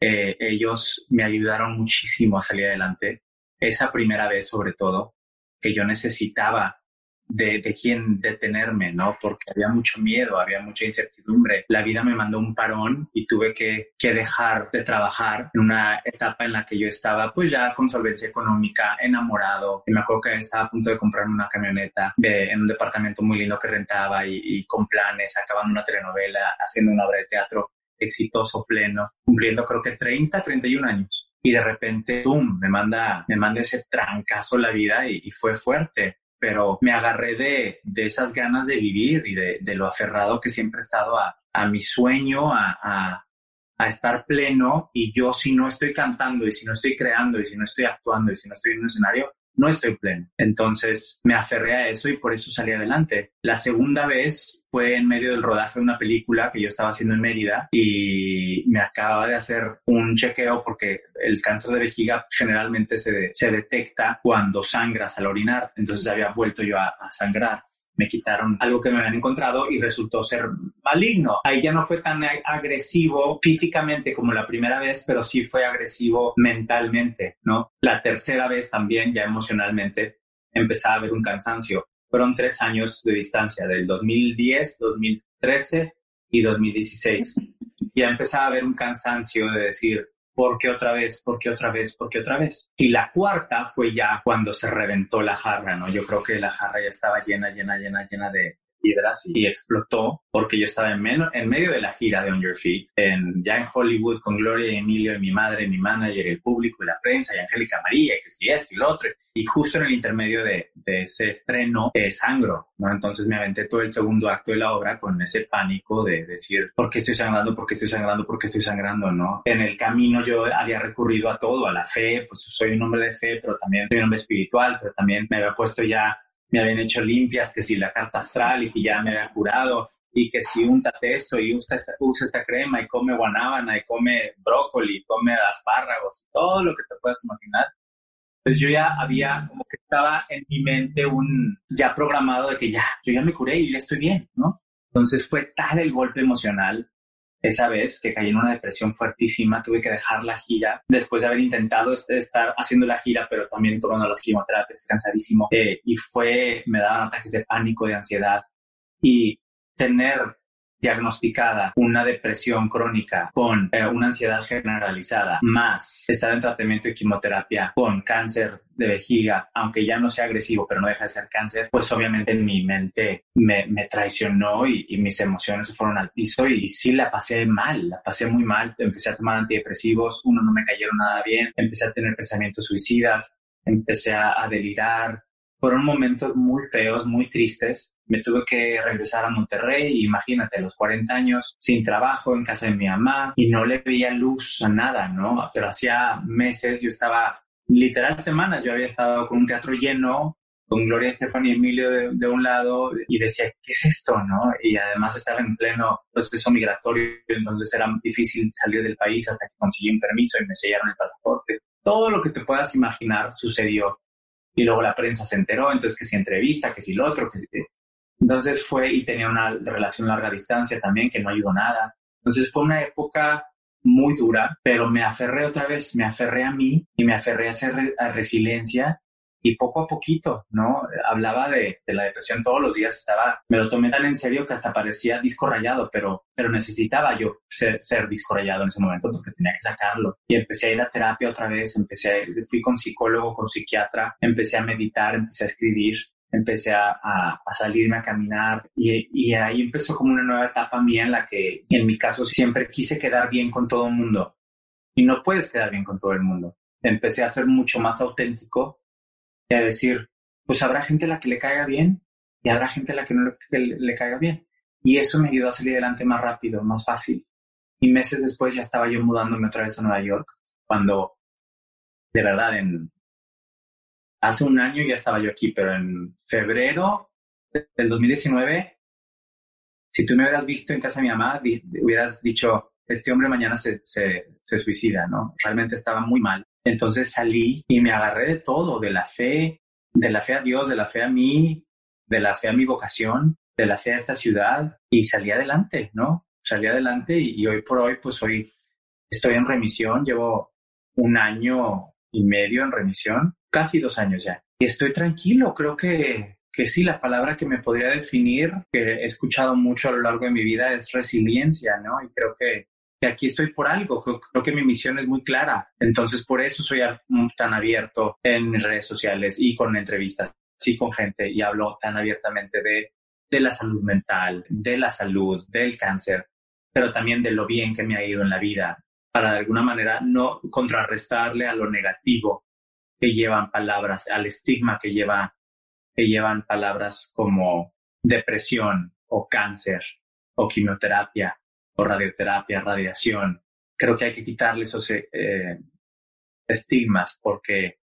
Speaker 4: Eh, ellos me ayudaron muchísimo a salir adelante. Esa primera vez, sobre todo, que yo necesitaba de, de quién detenerme, ¿no? Porque había mucho miedo, había mucha incertidumbre. La vida me mandó un parón y tuve que, que dejar de trabajar en una etapa en la que yo estaba pues ya con solvencia económica, enamorado. Y me acuerdo que estaba a punto de comprarme una camioneta de, en un departamento muy lindo que rentaba y, con planes, acabando una telenovela, haciendo una obra de teatro exitoso, pleno, cumpliendo creo que 30, 31 años y de repente, ¡pum!, me manda, me manda ese trancazo la vida y, y, fue fuerte pero me agarré de, de esas ganas de vivir y de, de, lo aferrado que siempre he estado a, a mi sueño, a, a, a, estar pleno y yo si no estoy cantando y si no estoy creando y si no estoy actuando y si no estoy en un escenario, no estoy pleno. Entonces me aferré a eso y por eso salí adelante. La segunda vez fue en medio del rodaje de una película que yo estaba haciendo en Mérida y me acababa de hacer un chequeo porque el cáncer de vejiga generalmente se, se detecta cuando sangras al orinar. Entonces había vuelto yo a, a sangrar me quitaron algo que me habían encontrado y resultó ser maligno. Ahí ya no fue tan agresivo físicamente como la primera vez, pero sí fue agresivo mentalmente, ¿no? La tercera vez también, ya emocionalmente, empezaba a haber un cansancio. Fueron tres años de distancia, del 2010, 2013 y 2016. Ya empezaba a haber un cansancio de decir, ¿Por qué otra vez? ¿Por qué otra vez? ¿Por qué otra vez? Y la cuarta fue ya cuando se reventó la jarra, ¿no? Yo creo que la jarra ya estaba llena, llena, llena, llena de, piedras y explotó porque yo estaba en, en medio de la gira de On Your Feet, en, ya en Hollywood con Gloria y Emilio y mi madre, mi manager, el público y la prensa y Angélica María, que si esto y lo otro. Y justo en el intermedio de, de ese estreno, eh, sangro, ¿no? Entonces me aventé todo el segundo acto de la obra con ese pánico de decir, ¿por qué estoy sangrando? ¿Por qué estoy sangrando? ¿Por qué estoy sangrando? ¿no? En el camino yo había recurrido a todo, a la fe, pues soy un hombre de fe, pero también soy un hombre espiritual, pero también me había puesto ya me habían hecho limpias, que si la carta astral y que ya me había curado y que si untate eso y usa esta, usa esta crema y come guanábana y come brócoli, y come espárragos, todo lo que te puedas imaginar. Pues yo ya había, como que estaba en mi mente un, ya programado de que ya, yo ya me curé y ya estoy bien, ¿no? Entonces fue tal el golpe emocional esa vez que caí en una depresión fuertísima, tuve que dejar la gira después de haber intentado estar haciendo la gira, pero también tomando las quimioterapias, cansadísimo. Eh, y fue, me daban ataques de pánico, de ansiedad. Y tener diagnosticada una depresión crónica con eh, una ansiedad generalizada, más estar en tratamiento de quimioterapia con cáncer de vejiga, aunque ya no sea agresivo, pero no deja de ser cáncer, pues obviamente en mi mente me, traicionó y, y, mis emociones se fueron al piso y sí la pasé mal, la pasé muy mal. Empecé a tomar antidepresivos, uno no me cayeron nada bien, empecé a tener pensamientos suicidas, empecé a, a delirar, fueron momentos muy feos, muy tristes. Me tuve que regresar a Monterrey, imagínate, a los 40 años, sin trabajo, en casa de mi mamá, y no le veía luz a nada, ¿no? Pero hacía meses yo estaba, literal semanas, yo había estado con un teatro lleno, con Gloria Estefan y Emilio de, un lado, y decía, ¿qué es esto, no? Y además estaba en pleno proceso migratorio, entonces era difícil salir del país hasta que conseguí un permiso y me sellaron el pasaporte. Todo lo que te puedas imaginar sucedió y luego la prensa se enteró, entonces que si entrevista, que si lo otro, que si... Entonces fue y tenía una relación larga distancia también que no ayudó nada. Entonces fue una época muy dura, pero me aferré otra vez, me aferré a mí y me aferré a hacer resiliencia y poco a poquito, ¿no? Hablaba de, la depresión todos los días, estaba, me lo tomé tan en serio que hasta parecía disco rayado, pero, pero necesitaba yo ser, disco rayado en ese momento porque tenía que sacarlo. Y empecé a ir a terapia otra vez, empecé, fui con psicólogo, con psiquiatra, empecé a meditar, empecé a escribir, empecé a, a, salirme a caminar y, y, ahí empezó como una nueva etapa mía en la que en mi caso siempre quise quedar bien con todo el mundo y no puedes quedar bien con todo el mundo. Empecé a ser mucho más auténtico y a decir, pues habrá gente a la que le caiga bien y habrá gente a la que no le, caiga bien. Y eso me ayudó a salir adelante más rápido, más fácil. Y meses después ya estaba yo mudándome otra vez a Nueva York, cuando de verdad en hace un año ya estaba yo aquí, pero en febrero del 2019, si tú me hubieras visto en casa de mi mamá, hubieras dicho, este hombre mañana se, se, suicida, ¿no? Realmente estaba muy mal. Entonces salí y me agarré de todo, de la fe, de la fe a Dios, de la fe a mí, de la fe a mi vocación, de la fe a esta ciudad y salí adelante, ¿no? Salí adelante y, hoy por hoy, pues hoy estoy en remisión, llevo un año y medio en remisión, casi dos años ya. Y estoy tranquilo, creo que, que sí, la palabra que me podría definir, que he escuchado mucho a lo largo de mi vida, es resiliencia, ¿no? Y creo que aquí estoy por algo, creo, que mi misión es muy clara. Entonces, por eso soy tan abierto en mis redes sociales y con entrevistas, sí, con gente, y hablo tan abiertamente de, de la salud mental, de la salud, del cáncer, pero también de lo bien que me ha ido en la vida, para de alguna manera no contrarrestarle a lo negativo que llevan palabras, al estigma que, lleva, que llevan palabras como depresión o cáncer o quimioterapia o radioterapia, radiación. Creo que hay que quitarle esos eh, estigmas porque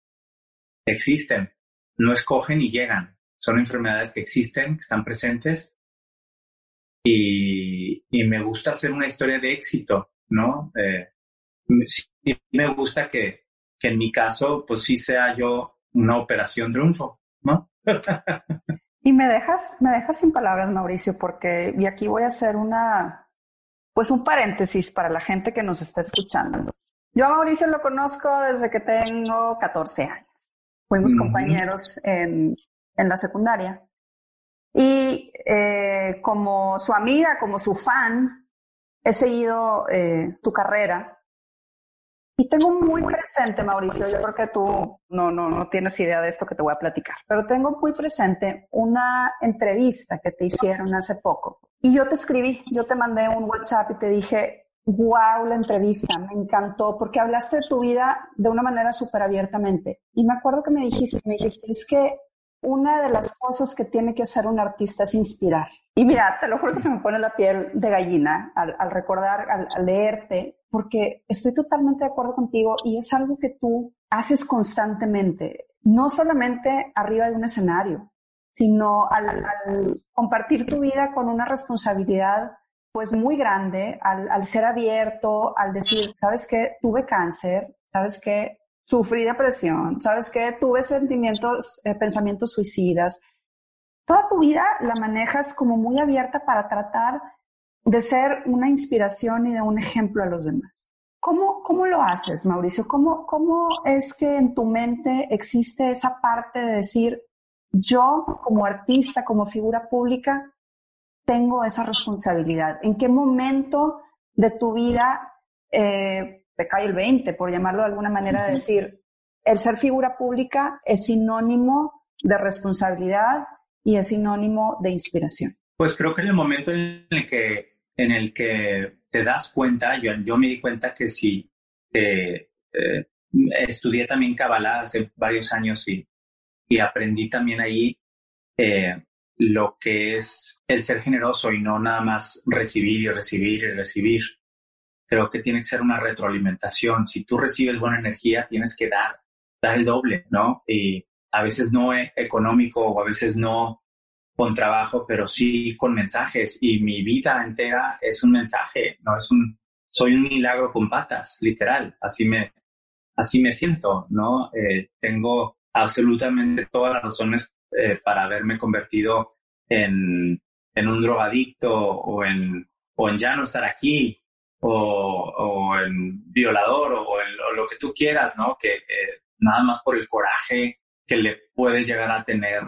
Speaker 4: existen, no escogen y llegan. Son enfermedades que existen, que están presentes y, y me gusta hacer una historia de éxito, ¿no? Eh, me gusta que, que en mi caso, pues sí sea yo una operación triunfo, ¿no?
Speaker 3: y me dejas, me dejas sin palabras, Mauricio, porque y aquí voy a hacer una, pues un paréntesis para la gente que nos está escuchando. Yo a Mauricio lo conozco desde que tengo 14 años. Fuimos compañeros en, en, la secundaria. Y eh, como su amiga, como su fan, he seguido eh, tu carrera. Y tengo muy presente, Mauricio, yo creo que tú no, no, no tienes idea de esto que te voy a platicar, pero tengo muy presente una entrevista que te hicieron hace poco y yo te escribí, yo te mandé un WhatsApp y te dije, wow, la entrevista, me encantó, porque hablaste de tu vida de una manera súper abiertamente. Y me acuerdo que me dijiste, me dijiste, es que una de las cosas que tiene que hacer un artista es inspirar. Y mira, te lo juro que se me pone la piel de gallina al, recordar, al, al, leerte, porque estoy totalmente de acuerdo contigo y es algo que tú haces constantemente, no solamente arriba de un escenario, sino al, compartir tu vida con una responsabilidad pues muy grande, al, ser abierto, al decir, sabes que tuve cáncer, sabes que sufrí depresión, sabes que tuve sentimientos, eh, pensamientos suicidas. Toda tu vida la manejas como muy abierta para tratar de ser una inspiración y de un ejemplo a los demás. ¿Cómo, cómo lo haces, Mauricio? ¿Cómo, ¿Cómo es que en tu mente existe esa parte de decir, yo como artista, como figura pública, tengo esa responsabilidad? ¿En qué momento de tu vida eh, te cae el 20, por llamarlo de alguna manera, de decir, el ser figura pública es sinónimo de responsabilidad y es sinónimo de inspiración?
Speaker 4: Pues creo que en el momento en el que, en el que te das cuenta, yo, yo me di cuenta que si eh, eh, estudié también Kabbalah hace varios años y, y aprendí también ahí eh, lo que es el ser generoso y no nada más recibir y recibir y recibir. Creo que tiene que ser una retroalimentación. Si tú recibes buena energía, tienes que dar, dar el doble, ¿no? Y a veces no es económico o a veces no con trabajo, pero sí con mensajes. Y mi vida entera es un mensaje, no es un, soy un milagro con patas, literal. Así me, así me siento, ¿no? Eh, tengo absolutamente todas las razones eh, para haberme convertido en, en un drogadicto o en, o en ya no estar aquí o, o en violador o, lo que tú quieras, ¿no? Que eh, nada más por el coraje que le puedes llegar a tener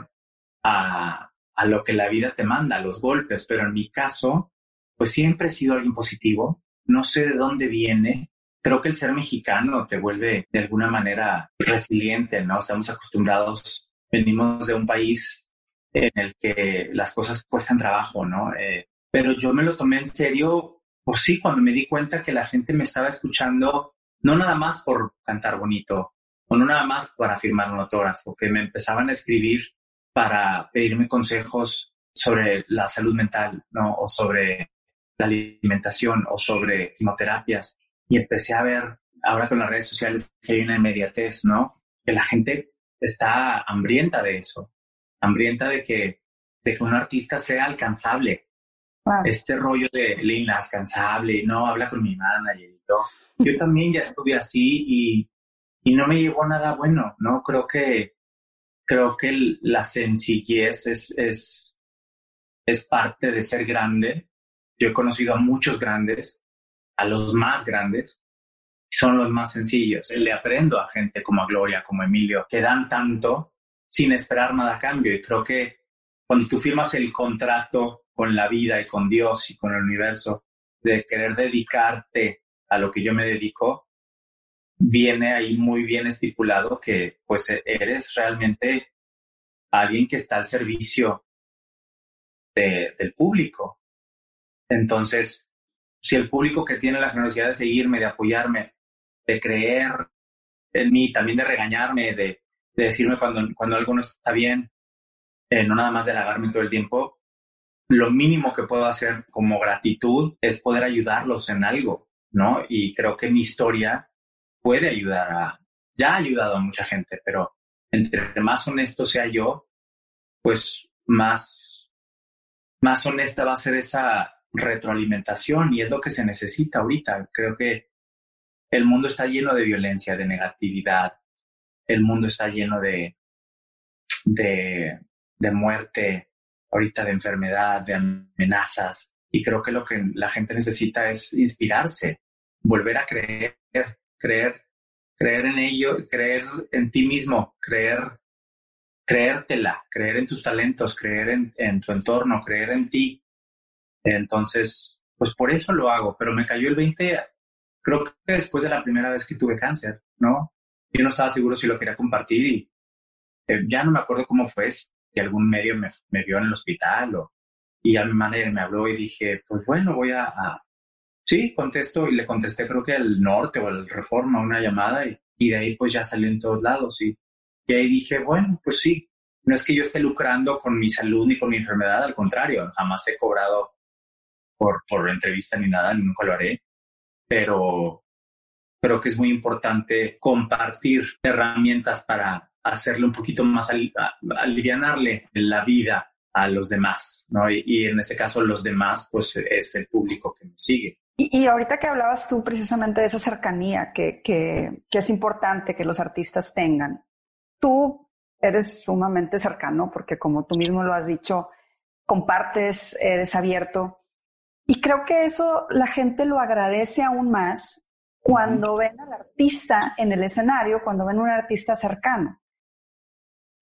Speaker 4: a, a lo que la vida te manda, a los golpes, pero en mi caso, pues siempre he sido alguien positivo, no sé de dónde viene, creo que el ser mexicano te vuelve de alguna manera resiliente, ¿no? Estamos acostumbrados, venimos de un país en el que las cosas cuestan trabajo, ¿no? Eh, pero yo me lo tomé en serio, pues sí, cuando me di cuenta que la gente me estaba escuchando, no nada más por cantar bonito, o no nada más para firmar un autógrafo, que me empezaban a escribir para pedirme consejos sobre la salud mental, ¿no? O sobre la alimentación o sobre quimioterapias. Y empecé a ver, ahora con las redes sociales, que hay una inmediatez, ¿no? Que la gente está hambrienta de eso, hambrienta de que, de que un artista sea alcanzable. Este rollo de el inalcanzable, no, habla con mi manager todo. Yo también ya estuve así y, y no me llevó nada bueno, ¿no? Creo que creo que la sencillez es, es, es parte de ser grande. Yo he conocido a muchos grandes, a los más grandes, son los más sencillos. Le aprendo a gente como a Gloria, como Emilio, que dan tanto sin esperar nada a cambio. Y creo que cuando tú firmas el contrato con la vida y con Dios y con el universo de querer dedicarte a lo que yo me dedico, viene ahí muy bien estipulado que pues eres realmente alguien que está al servicio del público. Entonces, si el público que tiene la generosidad de seguirme, de apoyarme, de creer en mí, también de regañarme, de, decirme cuando, cuando algo no está bien, eh, no nada más de halagarme todo el tiempo, lo mínimo que puedo hacer como gratitud es poder ayudarlos en algo, ¿no? Y creo que mi historia puede ayudar a, ya ha ayudado a mucha gente, pero entre más honesto sea yo, pues más, más honesta va a ser esa retroalimentación y es lo que se necesita ahorita. Creo que el mundo está lleno de violencia, de negatividad, el mundo está lleno de, de, de muerte, ahorita de enfermedad, de amenazas. Y creo que lo que la gente necesita es inspirarse, volver a creer, creer, creer en ello, creer en ti mismo, creer, creértela, creer en tus talentos, creer en, tu entorno, creer en ti. Entonces, pues por eso lo hago, pero me cayó el 20, creo que después de la primera vez que tuve cáncer, ¿no? Yo no estaba seguro si lo quería compartir y eh, ya no me acuerdo cómo fue, algún medio me, vio en el hospital o, y a mi manager me habló y dije, pues bueno, voy a, Sí, contesto y le contesté creo que al norte o al reforma una llamada y, y, de ahí pues ya salió en todos lados y, y ahí dije, bueno, pues sí, no es que yo esté lucrando con mi salud ni con mi enfermedad, al contrario, jamás he cobrado por, por entrevista ni nada, nunca lo haré, pero creo que es muy importante compartir herramientas para hacerle un poquito más, alivianarle la vida a los demás, ¿no? Y, y, en ese caso los demás, pues es el público que me sigue.
Speaker 3: Y, ahorita que hablabas tú precisamente de esa cercanía que, que, que es importante que los artistas tengan, tú eres sumamente cercano porque como tú mismo lo has dicho, compartes, eres abierto. Y creo que eso la gente lo agradece aún más cuando ven al artista en el escenario, cuando ven a un artista cercano.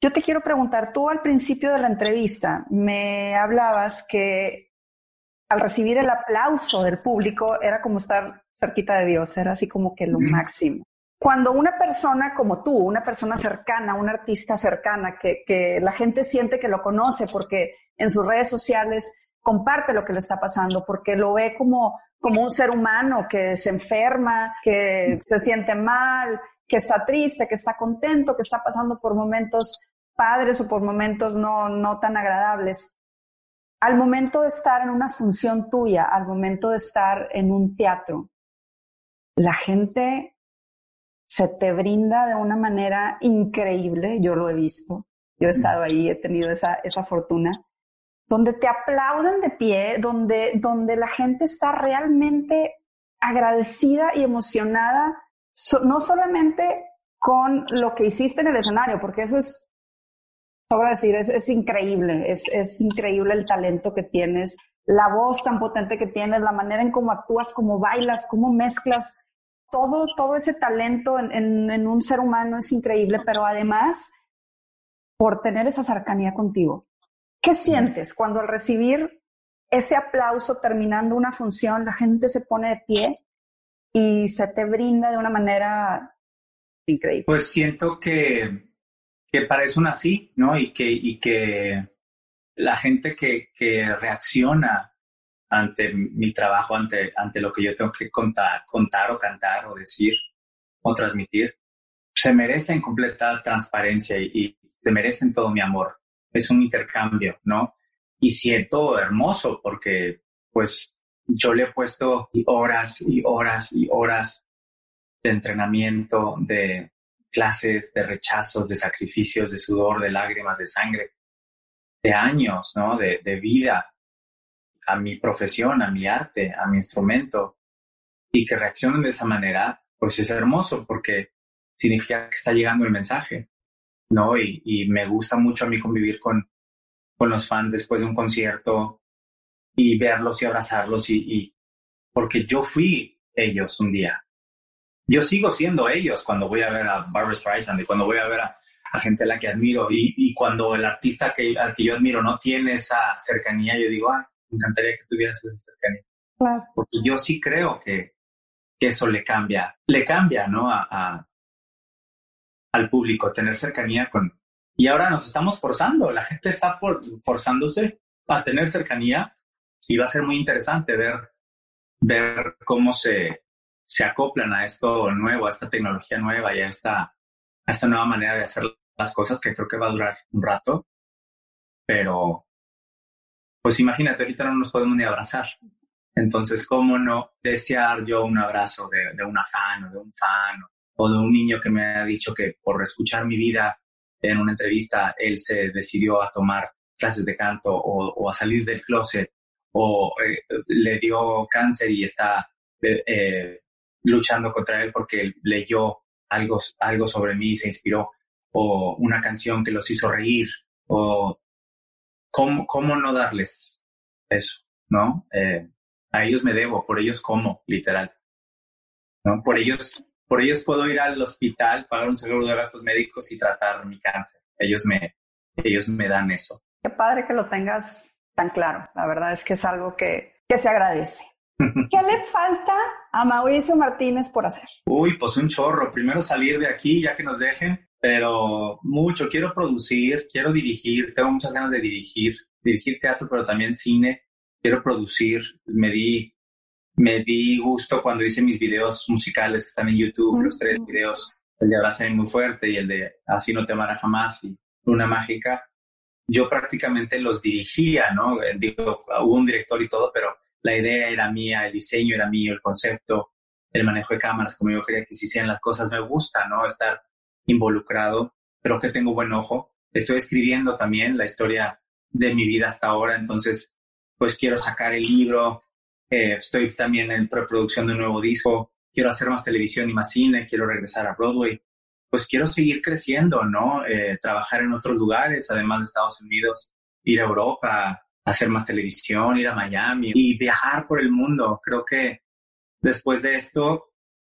Speaker 3: Yo te quiero preguntar, tú al principio de la entrevista me hablabas que al recibir el aplauso del público era como estar cerquita de Dios, era así como que lo máximo. Cuando una persona como tú, una persona cercana, un artista cercana, que, que la gente siente que lo conoce porque en sus redes sociales comparte lo que le está pasando, porque lo ve como, como un ser humano que se enferma, que se siente mal, que está triste, que está contento, que está pasando por momentos padres o por momentos no, no tan agradables. Al momento de estar en una función tuya, al momento de estar en un teatro, la gente se te brinda de una manera increíble, yo lo he visto, yo he estado ahí, he tenido esa, esa fortuna, donde te aplauden de pie, donde, donde la gente está realmente agradecida y emocionada, no solamente con lo que hiciste en el escenario, porque eso es, sobra decir, es, es increíble, es, es increíble el talento que tienes, la voz tan potente que tienes, la manera en cómo actúas, cómo bailas, cómo mezclas, todo, todo ese talento en, en, en, un ser humano es increíble, pero además por tener esa cercanía contigo. ¿Qué sientes cuando al recibir ese aplauso terminando una función, la gente se pone de pie y se te brinda de una manera increíble?
Speaker 4: Pues siento que, que para nací, ¿no? Y que, y que la gente que, que reacciona ante mi trabajo, ante, ante lo que yo tengo que contar, contar o cantar o decir o transmitir, se merecen completa transparencia y, y se merecen todo mi amor es un intercambio, ¿no? Y siento hermoso porque pues yo le he puesto horas y horas y horas de entrenamiento, de clases, de rechazos, de sacrificios, de sudor, de lágrimas, de sangre, de años, ¿no? De, de vida a mi profesión, a mi arte, a mi instrumento, y que reaccionen de esa manera, pues es hermoso porque significa que está llegando el mensaje. ¿no? Y, y, me gusta mucho a mí convivir con, con los fans después de un concierto y verlos y abrazarlos y, y, porque yo fui ellos un día. Yo sigo siendo ellos cuando voy a ver a Barbara Streisand y cuando voy a ver a, a gente a la que admiro y, y, cuando el artista que, al que yo admiro no tiene esa cercanía, yo digo, ah, me encantaría que tuvieras esa cercanía.
Speaker 3: Claro.
Speaker 4: Porque yo sí creo que, que eso le cambia, le cambia, ¿no? A, a, al público, tener cercanía con... Y ahora nos estamos forzando, la gente está for, forzándose a tener cercanía y va a ser muy interesante ver, ver cómo se, se acoplan a esto nuevo, a esta tecnología nueva y a esta, a esta nueva manera de hacer las cosas que creo que va a durar un rato. Pero, pues imagínate, ahorita no nos podemos ni abrazar. Entonces, ¿cómo no desear yo un abrazo de, de una fan o de un fan o de un niño que me ha dicho que por escuchar mi vida en una entrevista, él se decidió a tomar clases de canto o, a salir del closet o eh, le dio cáncer y está eh, eh, luchando contra él porque leyó algo, algo sobre mí y se inspiró o una canción que los hizo reír o cómo, cómo no darles eso, ¿no? Eh, a ellos me debo, por ellos como, literal. ¿no? Por ellos por ellos puedo ir al hospital, pagar un seguro de gastos médicos y tratar mi cáncer. Ellos me, ellos me dan eso.
Speaker 3: Qué padre que lo tengas tan claro. La verdad es que es algo que, que se agradece. ¿Qué le falta a Mauricio Martínez por hacer?
Speaker 4: Uy, pues un chorro. Primero salir de aquí, ya que nos dejen, pero mucho. Quiero producir, quiero dirigir, tengo muchas ganas de dirigir, dirigir teatro, pero también cine. Quiero producir. Me di me di gusto cuando hice mis videos musicales que están en YouTube, los tres videos, el de Abrázame muy fuerte y el de Así no te amará jamás y Luna Mágica. Yo prácticamente los dirigía, ¿no? Eh, digo, hubo un director y todo, pero la idea era mía, el diseño era mío, el concepto, el manejo de cámaras, como yo quería que se hicieran las cosas. Me gusta, ¿no? Estar involucrado. Creo que tengo buen ojo. Estoy escribiendo también la historia de mi vida hasta ahora, entonces, pues quiero sacar el libro, eh, estoy también en preproducción de un nuevo disco, quiero hacer más televisión y más cine, quiero regresar a Broadway. Pues quiero seguir creciendo, ¿no? Eh, trabajar en otros lugares, además de Estados Unidos, ir a Europa, hacer más televisión, ir a Miami y viajar por el mundo. Creo que después de esto,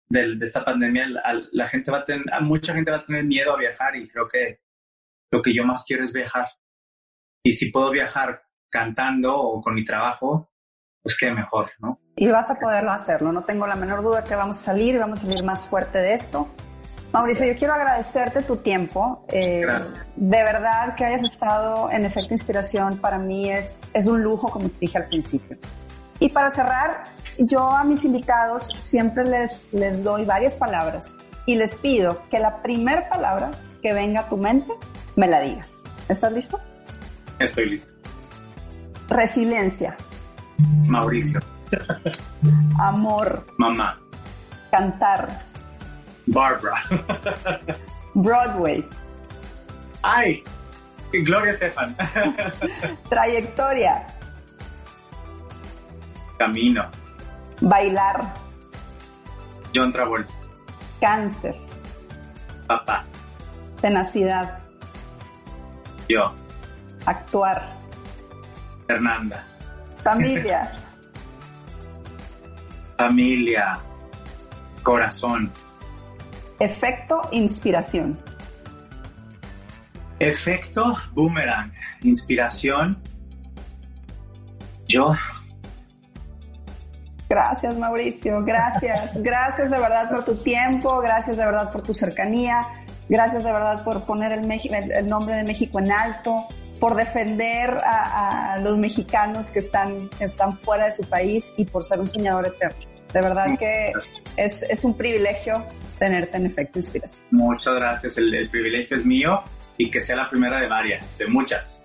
Speaker 4: de, esta pandemia, la, gente va a tener, mucha gente va a tener miedo a viajar y creo que lo que yo más quiero es viajar. Y si puedo viajar cantando o con mi trabajo, pues qué mejor, ¿no?
Speaker 3: Y vas a poderlo hacerlo, no tengo la menor duda que vamos a salir vamos a salir más fuerte de esto. Mauricio, yo quiero agradecerte tu tiempo. Eh, de verdad que hayas estado en Efecto Inspiración para mí es, es un lujo, como te dije al principio. Y para cerrar, yo a mis invitados siempre les, les doy varias palabras y les pido que la primera palabra que venga a tu mente me la digas. ¿Estás listo?
Speaker 4: Estoy listo.
Speaker 3: Resiliencia.
Speaker 4: Mauricio.
Speaker 3: Amor.
Speaker 4: Mamá.
Speaker 3: Cantar.
Speaker 4: Barbara.
Speaker 3: Broadway.
Speaker 4: Ay, Gloria Estefan.
Speaker 3: Trayectoria.
Speaker 4: Camino.
Speaker 3: Bailar.
Speaker 4: John Travolta.
Speaker 3: Cáncer.
Speaker 4: Papá.
Speaker 3: Tenacidad.
Speaker 4: Yo.
Speaker 3: Actuar.
Speaker 4: Fernanda.
Speaker 3: Familia.
Speaker 4: Familia. Corazón.
Speaker 3: Efecto inspiración.
Speaker 4: Efecto boomerang. Inspiración. Yo.
Speaker 3: Gracias Mauricio, gracias. Gracias de verdad por tu tiempo, gracias de verdad por tu cercanía, gracias de verdad por poner el, el nombre de México en alto, por defender a, a, los mexicanos que están, que están fuera de su país y por ser un soñador eterno. De verdad que es, es un privilegio tenerte en efecto inspiración.
Speaker 4: Muchas gracias, el, el privilegio es mío y que sea la primera de varias, de muchas.